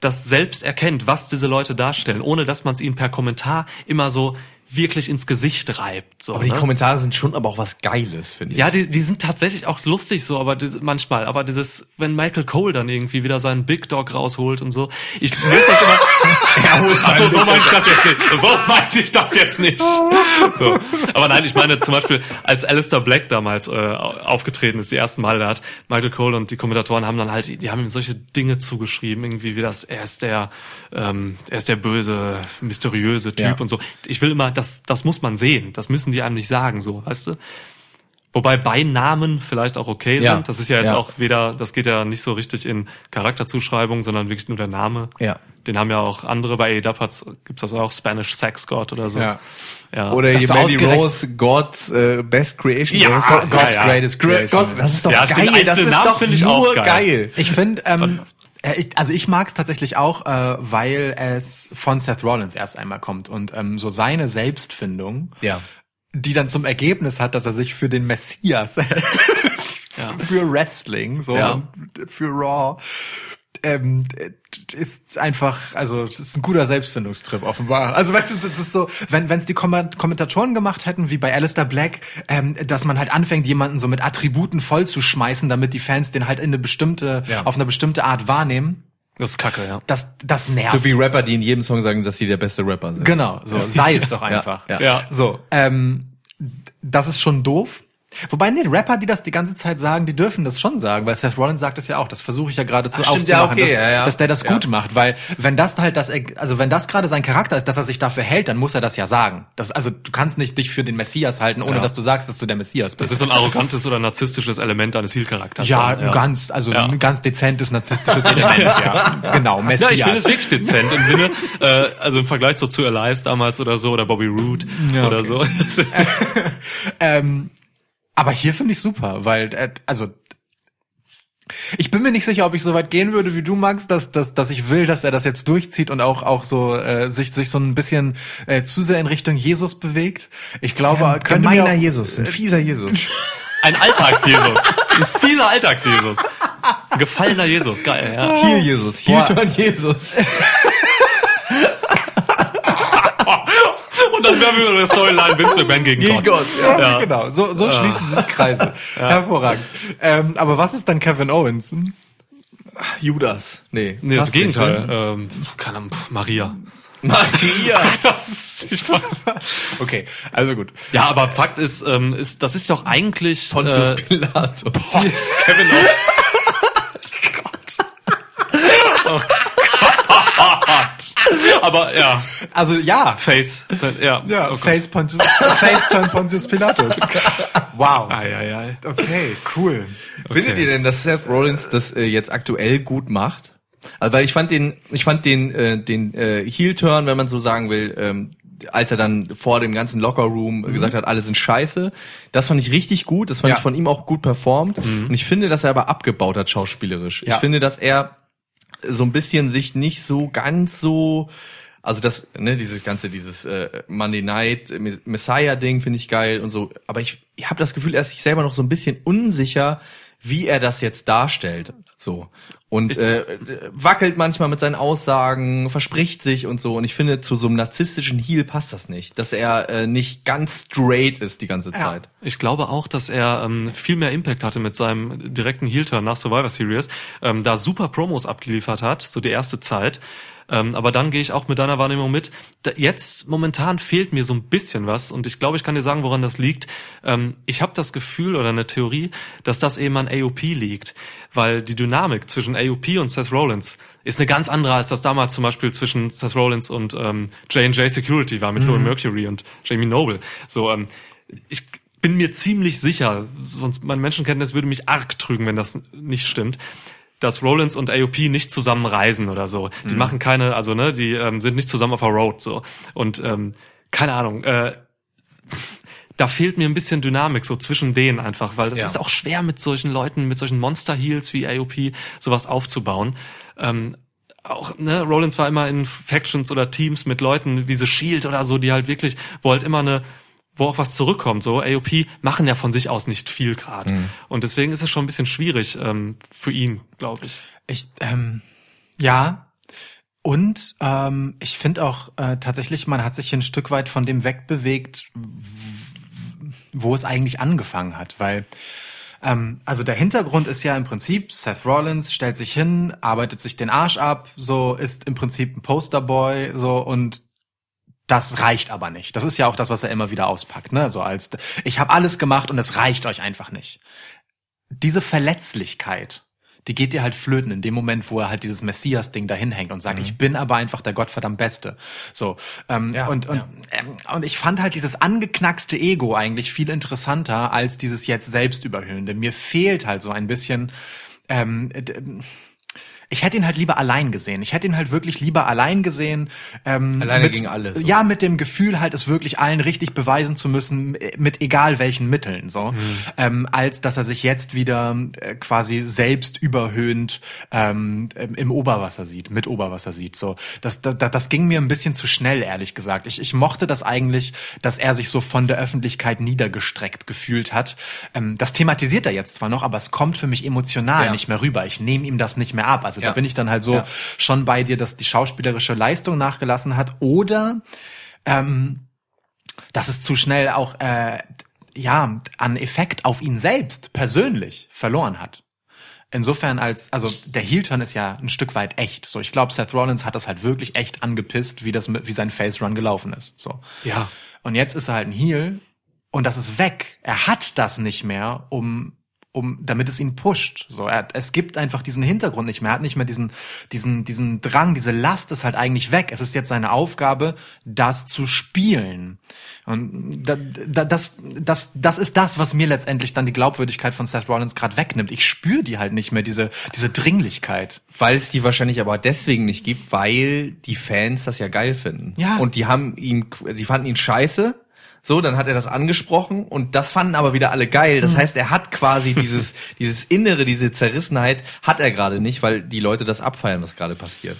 das selbst erkennt, was diese Leute darstellen, ohne dass man es ihnen per Kommentar immer so wirklich ins Gesicht reibt. So, Aber die ne? Kommentare sind schon aber auch was Geiles, finde ich. Ja, die, die sind tatsächlich auch lustig so, aber die, manchmal. Aber dieses, wenn Michael Cole dann irgendwie wieder seinen Big Dog rausholt und so, ich muss das immer. Ach so, so meinte ich das jetzt nicht. So meinte ich das jetzt nicht. So. Aber nein, ich meine zum Beispiel, als Alistair Black damals äh, aufgetreten ist, die ersten Mal, da hat Michael Cole und die Kommentatoren haben dann halt, die haben ihm solche Dinge zugeschrieben, irgendwie wie das, er ist der, ähm, er ist der böse, mysteriöse Typ Ja. und so. Ich will immer, das, das muss man sehen. Das müssen die einem nicht sagen, so, weißt du? Wobei Beinamen vielleicht auch okay Ja. sind. Das ist ja jetzt Ja. auch weder, das geht ja nicht so richtig in Charakterzuschreibung, sondern wirklich nur der Name. Ja. Den haben ja auch andere, bei AEW hat's, gibt's das auch, Spanish Sex God oder so. Ja. ja. Oder hier Mandy ausgerechnet- Rose, God's äh, Best Creation. Ja, ja, God's ja. greatest creation. Gott, das ist doch Ja, geil. Das ist Namen doch finde ich nur auch geil. geil. Ich finde, ähm, äh, ich, also ich mag es tatsächlich auch, äh, weil es von Seth Rollins erst einmal kommt und ähm, so seine Selbstfindung, Ja. die dann zum Ergebnis hat, dass er sich für den Messias hält, für Wrestling, so Ja. für Raw. Ähm, ist einfach, also es ist ein guter Selbstfindungstrip offenbar. Also weißt du, das ist so, wenn es die Kommentatoren gemacht hätten, wie bei Alistair Black, ähm, dass man halt anfängt, jemanden so mit Attributen voll zu schmeißen, damit die Fans den halt in eine bestimmte, Ja. auf eine bestimmte Art wahrnehmen, Das ist kacke, ja. das, das nervt. So wie Rapper, die in jedem Song sagen, dass sie der beste Rapper sind. Genau, so, sei es doch einfach. ja. Ja. So, ähm, das ist schon doof. Wobei, nee, Rapper, die das die ganze Zeit sagen, die dürfen das schon sagen, weil Seth Rollins sagt es ja auch, das versuche ich ja gerade zu Ach, stimmt, ja, aufzumachen, okay, dass, ja, ja. dass der das Ja. gut macht, weil wenn das halt das, also wenn das gerade sein Charakter ist, dass er sich dafür hält, dann muss er das ja sagen. Das, also du kannst nicht dich für den Messias halten, ohne Ja. dass du sagst, dass du der Messias bist. Das ist so ein arrogantes oder narzisstisches Element eines Heel-Charakters. ja, ganz, also Ja. ein ganz dezentes narzisstisches Element, ja. Genau, Messias. Ja, ich finde es wirklich dezent im Sinne, äh, also im Vergleich so zu Elias damals oder so oder Bobby Roode Ja, oder okay. so. Ähm, aber hier finde ich super, weil, äh, also, ich bin mir nicht sicher, ob ich so weit gehen würde, wie du magst, dass, dass, dass ich will, dass er das jetzt durchzieht und auch, auch so äh, sich, sich so ein bisschen äh, zu sehr in Richtung Jesus bewegt. Ich glaube, könnte mir Gemeiner auch, Jesus, ein fieser Jesus. Ein Alltags-Jesus. Ein fieser Alltags-Jesus. Ein gefallener Jesus, geil, ja. Heel Jesus, Heel Turn Jesus. Und dann wären wir über Storyline Vince McMahon gegen, Gegen Gott. Gott, ja, Ja. genau, so, so schließen sich Kreise. Hervorragend. Ähm, aber was ist dann Kevin Owens? Hm? Judas. Nee, Nee, das passt nicht, Gegenteil. ne? Ähm, keine Ahnung, pff, Maria. Maria. Okay, also gut. Ja, aber Fakt ist, ähm, ist das ist doch eigentlich Pontius äh, Pilatus. Kevin Owens. Oh Gott. Aber ja, Also ja, Face. Ja, ja, oh. Face, Pontius, Face turn Pontius Pilatus. Wow. Ei, ei, ei. Okay, cool. Findet ihr denn, dass Seth Rollins das äh, jetzt aktuell gut macht? Also weil ich fand den, ich fand den, äh, den äh, Heel-Turn, wenn man so sagen will, ähm, als er dann vor dem ganzen Locker-Room gesagt hat, alle sind scheiße, das fand ich richtig gut, das fand Ja. ich von ihm auch gut performt. Und ich finde, dass er aber abgebaut hat schauspielerisch. Ja. Ich finde, dass er so ein bisschen sich nicht so ganz so also das, ne, dieses ganze, dieses äh, Monday Night Messiah Ding finde ich geil und so. Aber ich, ich habe das Gefühl, er ist sich selber noch so ein bisschen unsicher, wie er das jetzt darstellt. So. Und äh, wackelt manchmal mit seinen Aussagen, verspricht sich und so. Und ich finde, zu so einem narzisstischen Heel passt das nicht. Dass er äh, nicht ganz straight ist die ganze Zeit. Ich glaube auch, dass er ähm, viel mehr Impact hatte mit seinem direkten Heel-Turn nach Survivor Series, ähm, da super Promos abgeliefert hat, so die erste Zeit. Ähm, aber dann gehe ich auch mit deiner Wahrnehmung mit. Da, jetzt momentan fehlt mir so ein bisschen was und ich glaube, ich kann dir sagen, woran das liegt. Ähm, ich habe das Gefühl oder eine Theorie, dass das eben an AOP liegt, weil die Dynamik zwischen AOP und Seth Rollins ist eine ganz andere, als das damals zum Beispiel zwischen Seth Rollins und ähm, J&J Security war mit mhm. Mercury und Jamie Noble. So, ähm, ich bin mir ziemlich sicher, sonst mein Menschenkenntnis würde mich arg trügen, wenn das nicht stimmt, dass Rollins und AOP nicht zusammen reisen oder so. Die mhm. machen keine, also ne, die ähm, sind nicht zusammen auf der Road so. Und ähm, keine Ahnung, äh, da fehlt mir ein bisschen Dynamik so zwischen denen einfach, weil das ja. ist auch schwer mit solchen Leuten, mit solchen Monster Heels wie AOP sowas aufzubauen. Ähm, auch, ne, Rollins war immer in Factions oder Teams mit Leuten wie The Shield oder so, die halt wirklich, wo halt immer eine wo auch was zurückkommt. So AOP machen ja von sich aus nicht viel gerade. Mhm. Und deswegen ist es schon ein bisschen schwierig ähm, für ihn, glaube ich. Ich ähm, ja. Und ähm, ich finde auch äh, tatsächlich, man hat sich ein Stück weit von dem wegbewegt, wo es eigentlich angefangen hat, weil ähm, also der Hintergrund ist ja im Prinzip, Seth Rollins stellt sich hin, arbeitet sich den Arsch ab, so ist im Prinzip ein Posterboy, so und das reicht aber nicht. Das ist ja auch das, was er immer wieder auspackt, ne? So als ich habe alles gemacht und es reicht euch einfach nicht. Diese Verletzlichkeit, die geht dir halt flöten in dem Moment, wo er halt dieses Messias-Ding dahin hängt und sagt, mhm. ich bin aber einfach der Gottverdammt Beste. So ähm, ja, und und ja. ähm, und ich fand halt dieses angeknackste Ego eigentlich viel interessanter als dieses jetzt selbstüberhöhende. Mir fehlt halt so ein bisschen ähm, ich hätte ihn halt lieber allein gesehen. Ich hätte ihn halt wirklich lieber allein gesehen. Ähm, Alleine mit, gegen alle. So. Ja, mit dem Gefühl halt, es wirklich allen richtig beweisen zu müssen, mit egal welchen Mitteln, so, mhm. ähm, als dass er sich jetzt wieder äh, quasi selbst überhöhend ähm, im Oberwasser sieht, mit Oberwasser sieht. So, das, das, das ging mir ein bisschen zu schnell, ehrlich gesagt. Ich, ich mochte das eigentlich, dass er sich so von der Öffentlichkeit niedergestreckt gefühlt hat. Ähm, das thematisiert er jetzt zwar noch, aber es kommt für mich emotional ja. nicht mehr rüber. Ich nehme ihm das nicht mehr ab. Also ja. da bin ich dann halt so ja. schon bei dir, dass die schauspielerische Leistung nachgelassen hat oder ähm, dass es zu schnell auch äh, ja an Effekt auf ihn selbst persönlich verloren hat. Insofern als, also der Heel-Turn ist ja ein Stück weit echt. So, ich glaube, Seth Rollins hat das halt wirklich echt angepisst, wie das, wie sein Face-Run gelaufen ist. So. Ja. Und jetzt ist er halt ein Heel und das ist weg. Er hat das nicht mehr, um um damit es ihn pusht. So, er, es gibt einfach diesen Hintergrund nicht mehr. Er hat nicht mehr diesen diesen diesen Drang, diese Last ist halt eigentlich weg. Es ist jetzt seine Aufgabe, das zu spielen. Und da, da, das das das ist das, was mir letztendlich dann die Glaubwürdigkeit von Seth Rollins gerade wegnimmt. Ich spüre die halt nicht mehr diese diese Dringlichkeit, weil es die wahrscheinlich aber deswegen nicht gibt, weil die Fans das ja geil finden. Ja. Und die haben ihn, die fanden ihn scheiße so, dann hat er das angesprochen und das fanden aber wieder alle geil. Das mhm. heißt, er hat quasi dieses, dieses Innere, diese Zerrissenheit hat er gerade nicht, weil die Leute das abfeiern, was gerade passiert.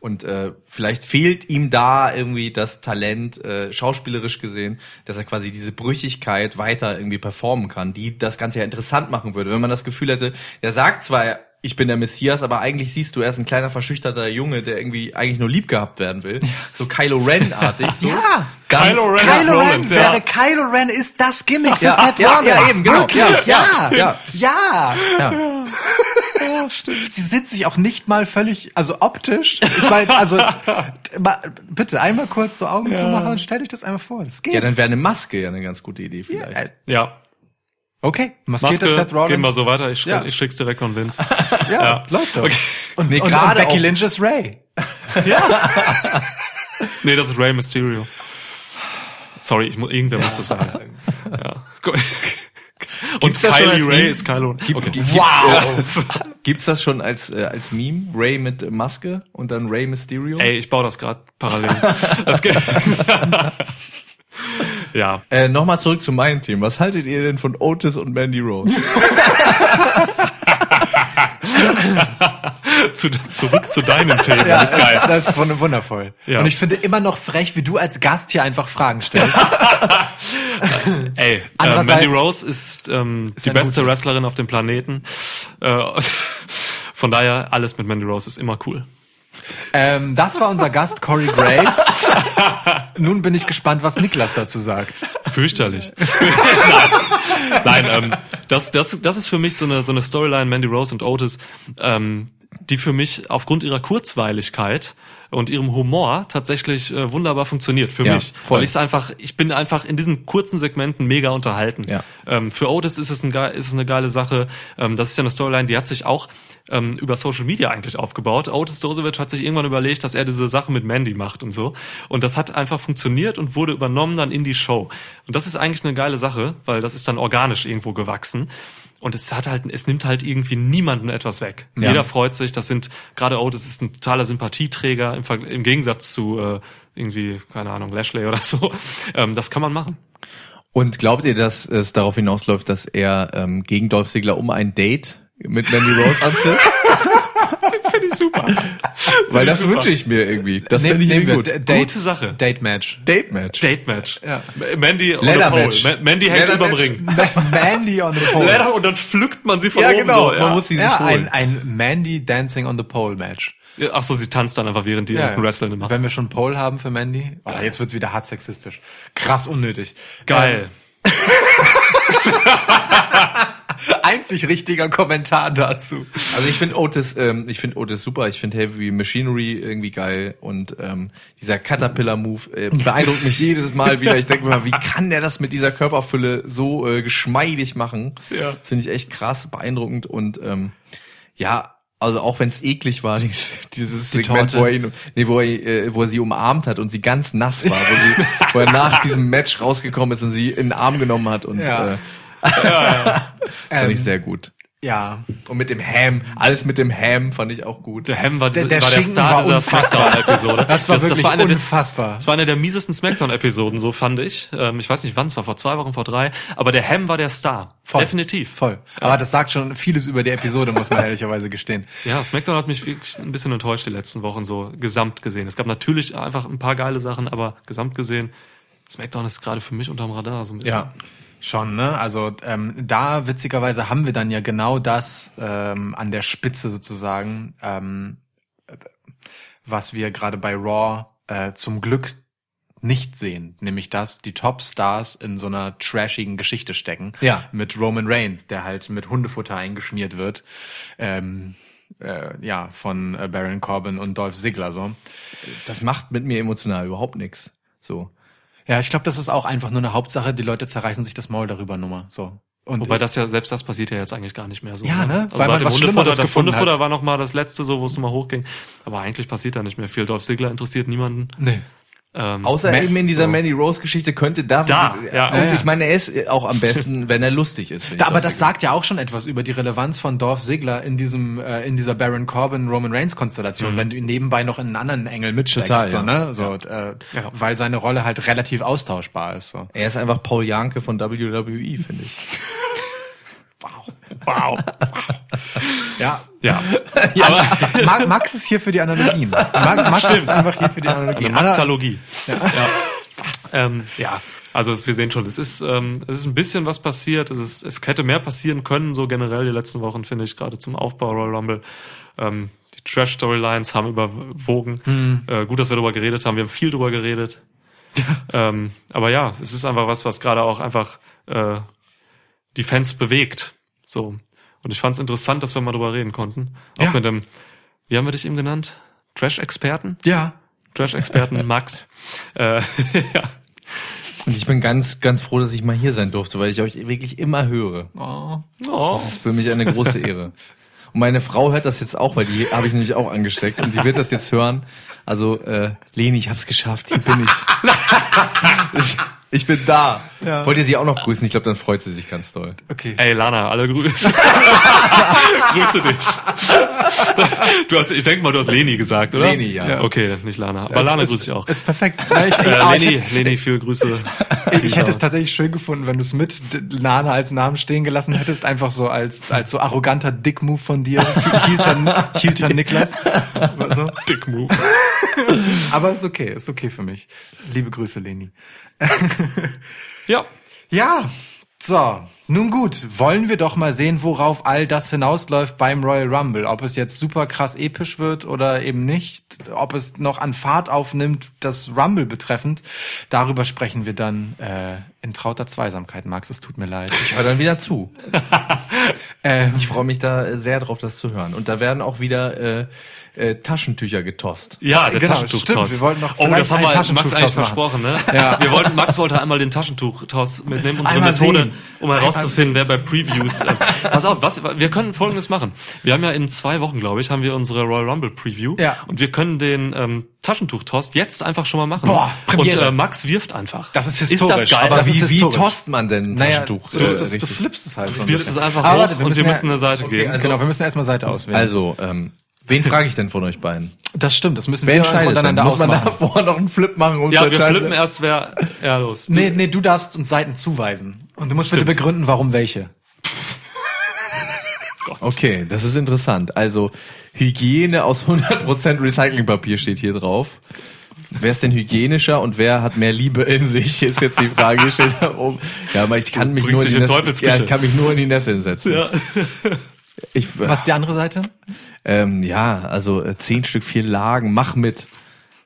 Und äh, vielleicht fehlt ihm da irgendwie das Talent, äh, schauspielerisch gesehen, dass er quasi diese Brüchigkeit weiter irgendwie performen kann, die das Ganze ja interessant machen würde. Wenn man das Gefühl hätte, er sagt zwar, ich bin der Messias, aber eigentlich siehst du, er ist ein kleiner verschüchterter Junge, der irgendwie eigentlich nur lieb gehabt werden will. So Kylo Ren-artig. So. ja, Kylo Ren, Kylo Ren ja. wäre Kylo Ren ist das Gimmick für ja, Seth ja, Rollins. Ja, eben, genau. Ja, ja, ja, ja. ja. ja Sie sind sich auch nicht mal völlig, also optisch. Ich meine, also bitte einmal kurz so Augen ja. zu machen und stell dich das einmal vor. Das geht. Ja, dann wäre eine Maske ja eine ganz gute Idee vielleicht. Ja. Okay, maskierte Maske, Seth Rollins. Gehen wir so weiter, ich, ja. ich schick's direkt an Vince. ja, ja, läuft doch. Okay. Und, nee, und, und Becky Lynch ist Ray. ja. nee, das ist Ray Mysterio. Sorry, ich muss, irgendwer muss das sagen. ja. Und Kylie Ray ist Kylo. Gibt, okay. Gibt's, wow! Äh, gibt's das schon als, äh, als Meme? Ray mit Maske und dann Ray Mysterio? Ey, ich baue das gerade parallel. das geht. Ja. Äh, Nochmal zurück zu meinem Team. Was haltet ihr denn von Otis und Mandy Rose? zu, zurück zu deinem Thema. Ja, das ist geil. Das ist wundervoll. Ja. Und ich finde immer noch frech, wie du als Gast hier einfach Fragen stellst. Ey, äh, Mandy Rose ist, ähm, die eine beste Wrestlerin auf dem Planeten. Äh, von daher, alles mit Mandy Rose ist immer cool. Ähm, das war unser Gast Corey Graves. Nun bin ich gespannt, was Niklas dazu sagt. Fürchterlich. Nein, Nein ähm, das, das, das ist für mich so eine, so eine Storyline, Mandy Rose und Otis, ähm, die für mich aufgrund ihrer Kurzweiligkeit und ihrem Humor tatsächlich äh, wunderbar funktioniert für Ja, mich. voll. Weil ich es einfach, ich bin einfach in diesen kurzen Segmenten mega unterhalten. Ja. Ähm, für Otis ist es, ein, ist es eine geile Sache. Ähm, das ist ja eine Storyline, die hat sich auch ähm, über Social Media eigentlich aufgebaut. Otis Dosevich hat sich irgendwann überlegt, dass er diese Sache mit Mandy macht und so. Und das hat einfach funktioniert und wurde übernommen dann in die Show. Und das ist eigentlich eine geile Sache, weil das ist dann organisch irgendwo gewachsen. Und es hat halt, es nimmt halt irgendwie niemanden etwas weg. Ja. Jeder freut sich. Das sind gerade Otis ist ein totaler Sympathieträger im, Ver- im Gegensatz zu äh, irgendwie keine Ahnung Lashley oder so. Ähm, das kann man machen. Und glaubt ihr, dass es darauf hinausläuft, dass er ähm, gegen Dolph Ziggler um ein Date mit Mandy Rose antritt? Finde ich super. Weil das wünsche ich mir irgendwie. Das Nehmen- finde ich irgendwie wir gut. D- Gute Sache. Date Match. Date Match. Date Match. Ja. Mandy on Leather the pole. Match. Ma- Mandy hängt Leather überm Match. Ring. Mandy on the pole. Leather und dann pflückt man sie von Ja, oben genau. so. Man Ja. muss sie sich Ja, holen. ein, ein Mandy Dancing on the Pole Match. Ach so, sie tanzt dann einfach während die ja, Wrestling machen. Wenn wir schon Pole haben für Mandy. Oh, jetzt wird's wieder hart sexistisch. Krass unnötig. Geil. Einzig richtiger Kommentar dazu. Also ich finde Otis, ähm, ich finde Otis super. Ich finde Heavy Machinery irgendwie geil und ähm, dieser Caterpillar-Move äh, beeindruckt mich jedes Mal wieder. Ich denke mir mal, wie kann der das mit dieser Körperfülle so äh, geschmeidig machen? Ja. Finde ich echt krass, beeindruckend und ähm, ja. Also auch wenn es eklig war, dieses, dieses Die Segment, Torte. wo er, ihn, nee, wo, er, äh, wo er sie umarmt hat und sie ganz nass war, wo, sie, wo er nach diesem Match rausgekommen ist und sie in den Arm genommen hat und Ja. äh, fand Ähm, ich sehr gut. Ja. Und mit dem Ham, alles mit dem Ham fand ich auch gut. Der Ham war, Der- der, der war der Star war dieser. Smackdown-Episode. Das war wirklich war eine der, unfassbar. das war eine der miesesten Smackdown-Episoden, so fand ich. Ähm, ich weiß nicht wann, es war vor zwei Wochen, vor drei. Aber der Ham war der Star. Voll. Definitiv. Voll. Aber das sagt schon vieles über die Episode, muss man ehrlicherweise gestehen. Ja, Smackdown hat mich wirklich ein bisschen enttäuscht die letzten Wochen, so gesamt gesehen. Es gab natürlich einfach ein paar geile Sachen, aber gesamt gesehen, Smackdown ist gerade für mich unterm Radar so ein bisschen. Ja. Schon, ne? Also ähm, da witzigerweise haben wir dann ja genau das ähm, an der Spitze sozusagen, ähm, äh, was wir gerade bei Raw äh, zum Glück nicht sehen, nämlich dass die Top-Stars in so einer trashigen Geschichte stecken. Ja. Mit Roman Reigns, der halt mit Hundefutter eingeschmiert wird. Ähm, äh, ja, von äh, Baron Corbin und Dolph Ziggler so. Das macht mit mir emotional überhaupt nichts. So. Ja, ich glaube, das ist auch einfach nur eine Hauptsache, die Leute zerreißen sich das Maul darüber Nummer. So. Und Wobei das ja, selbst das passiert ja jetzt eigentlich gar nicht mehr so. Ja, ne? Also Weil man was Hundefutter, das Hundefutter hat. war noch mal das letzte so, wo es nochmal hochging. Aber eigentlich passiert da nicht mehr viel. Dolph Ziggler interessiert niemanden. nee. Ähm, Außer Ma- eben in dieser so. Mandy Rose Geschichte könnte da, Da, ja. und Ja, ich meine, er ist auch am besten, wenn er lustig ist. Da, aber das sagt ja auch schon etwas über die Relevanz von Dolph Ziggler in diesem äh, in dieser Baron Corbin Roman Reigns Konstellation, wenn du ihn nebenbei noch in einen anderen Engel mitsteckst, Total, so, ja. ne? So, äh, Ja. weil seine Rolle halt relativ austauschbar ist. So. Er ist einfach Paul Janke von WWE, finde ich. wow. Ja. Ja. Ma- Max ist hier für die Analogien. Ma- Max ist einfach hier für die Analogien. Eine Maxalogie. Ja. Ja. Ähm, ja. Also es, wir sehen schon, es ist, ähm, es ist ein bisschen was passiert. Es, ist, es hätte mehr passieren können, so generell die letzten Wochen, finde ich, gerade zum Aufbau Royal Rumble. Ähm, die Trash-Storylines haben überwogen. Äh, gut, dass wir darüber geredet haben. Wir haben viel darüber geredet. ähm, aber ja, es ist einfach was, was gerade auch einfach äh, die Fans bewegt. So. Und ich fand es interessant, dass wir mal drüber reden konnten. Auch Ja. mit dem, wie haben wir dich eben genannt? Trash-Experten? Ja. Trash-Experten Max. äh, ja. Und ich bin ganz, ganz froh, dass ich mal hier sein durfte, weil ich euch wirklich immer höre. Oh. Oh. Das ist für mich eine große Ehre. Und meine Frau hört das jetzt auch, weil die habe ich nämlich auch angesteckt und die wird das jetzt hören. Also, äh, Leni, ich hab's geschafft, hier bin ich. ich, ich bin da. Ja. Wollt ihr sie auch noch grüßen? Ich glaube, dann freut sie sich ganz doll. Okay. Ey, Lana, alle Grüße. Grüße dich. Du hast, ich denke mal, du hast Leni gesagt, oder? Leni, ja. Okay, nicht Lana. Aber Lana grüße ich auch. Ist perfekt. Ja, ich, ich, Äh, ich, Leni, hätte- Leni, viele Grüße. ich hätte es tatsächlich schön gefunden, wenn du es mit Lana als Namen stehen gelassen hättest, einfach so als als so arroganter Dick-Move von dir, Hilton, Hilton Niklas. So. Dick Move. Aber ist okay, ist okay für mich. Liebe Grüße, Leni. Ja. Ja, so. Nun gut, wollen wir doch mal sehen, worauf all das hinausläuft beim Royal Rumble. Ob es jetzt super krass episch wird oder eben nicht. Ob es noch an Fahrt aufnimmt, das Rumble betreffend. Darüber sprechen wir dann äh, in trauter Zweisamkeit, Max. Es tut mir leid. Ich höre dann wieder zu. Ähm, Ich freue mich da sehr drauf, das zu hören. Und da werden auch wieder äh, äh, Taschentücher getost. Ja, der Genau, Taschentuchtoss. stimmt, wir wollten noch oh, das haben wir Max eigentlich versprochen, ne? Ja. Wir wollten, Max wollte einmal den Taschentuchtoss mitnehmen, unsere Einmal Methode, sehen. um herauszufinden, wer bei Previews. Äh, pass auf, was, wir können Folgendes machen. Wir haben ja in zwei Wochen, glaube ich, haben wir unsere Royal Rumble Preview. Ja. Und wir können den ähm, Taschentuchtoss jetzt einfach schon mal machen. Boah, Premiere. Und äh, Max wirft einfach. Das ist Ist historisch, das geil? aber das wie- ist, wie tost man denn ein naja, Taschentuch? du, äh, du, flippst es halt du wirfst es einfach Aber hoch warte, wir und müssen wir ja- müssen eine Seite okay, geben. also- genau, wir müssen erstmal Seite auswählen. Also, ähm, wen frage ich denn von euch beiden? das stimmt, das müssen Wer wir entscheidet untereinander Muss man davor noch einen Flip machen, um zu ja, wir flippen erst, wer, ja, los. Nee, nee, du darfst uns Seiten zuweisen. Und du musst bitte Stimmt. begründen, warum welche. Okay, das ist interessant. Also Hygiene aus 100% Recyclingpapier steht hier drauf. Wer ist denn hygienischer und wer hat mehr Liebe in sich? Ist jetzt die Frage gestellt. Oh, ja, aber ich kann mich nur in in ja, ich kann mich nur in die Nesseln setzen. Ja. Ich, Was ist die andere Seite? ähm, ja, also äh, zehn Stück, vier Lagen, mach mit.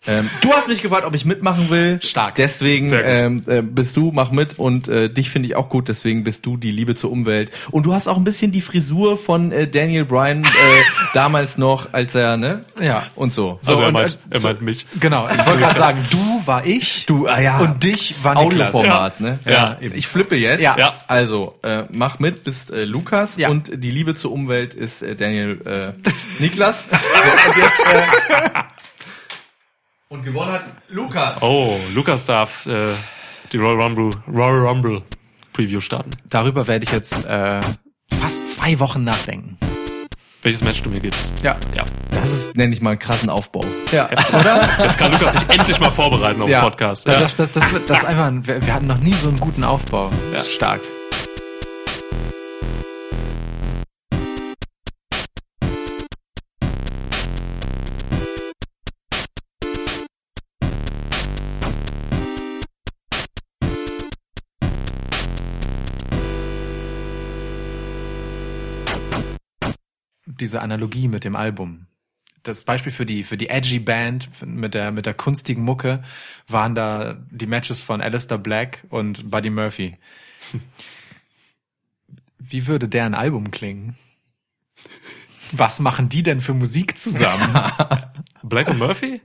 Ähm, du hast mich gefragt, ob ich mitmachen will. Stark. Deswegen ähm, äh, bist du, mach mit und äh, dich finde ich auch gut. Deswegen bist du die Liebe zur Umwelt. Und du hast auch ein bisschen die Frisur von äh, Daniel Bryan äh, damals noch, als er ne Ja. und so. Also er und, meint, äh, er so- meint mich. Genau, ich wollte gerade sagen, du war ich Du, ah ja. und dich war Niklas. Audioformat, ne? Ja. Ich flippe jetzt. Ja. Ja. Also, äh, mach mit, bist äh, Lukas Ja. und die Liebe zur Umwelt ist äh, Daniel äh, Niklas. so, und, jetzt, äh, und gewonnen hat Lukas. Oh, Lukas darf äh, die Royal Rumble, Royal Rumble Preview starten. Darüber werde ich jetzt äh, fast zwei Wochen nachdenken. Welches Match du mir gibst. Ja. Ja. Das ist, nenne ich mal einen krassen Aufbau. Ja. Oder? Das kann Lukas sich endlich mal vorbereiten auf Ja. den Podcast. Das, Ja. das, das, das, wird- das ist einfach, ein, wir, wir hatten noch nie so einen guten Aufbau. Ja. Stark. Diese Analogie mit dem Album. Das Beispiel für die, für die edgy Band mit der, mit der kunstigen Mucke waren da die Matches von Alistair Black und Buddy Murphy. Wie würde deren Album klingen? Was machen die denn für Musik zusammen? Black und Murphy?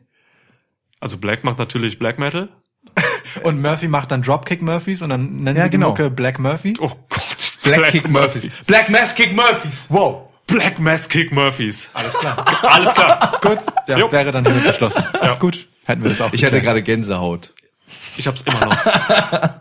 Also Black macht natürlich Black Metal. und Murphy macht dann Dropkick Murphys und dann nennen Ja, sie die genau. Mucke Black Murphy? Oh Gott. Black, Kick Murphys. Black Mass Kick Murphys. Wow. Black Mass Kick Murphys. Alles klar. Alles klar. Gut, ja, Jo. wäre dann hiermit beschlossen. Ja. Gut, hätten wir das auch Ich hatte gerade Gänsehaut. Ich hab's immer noch.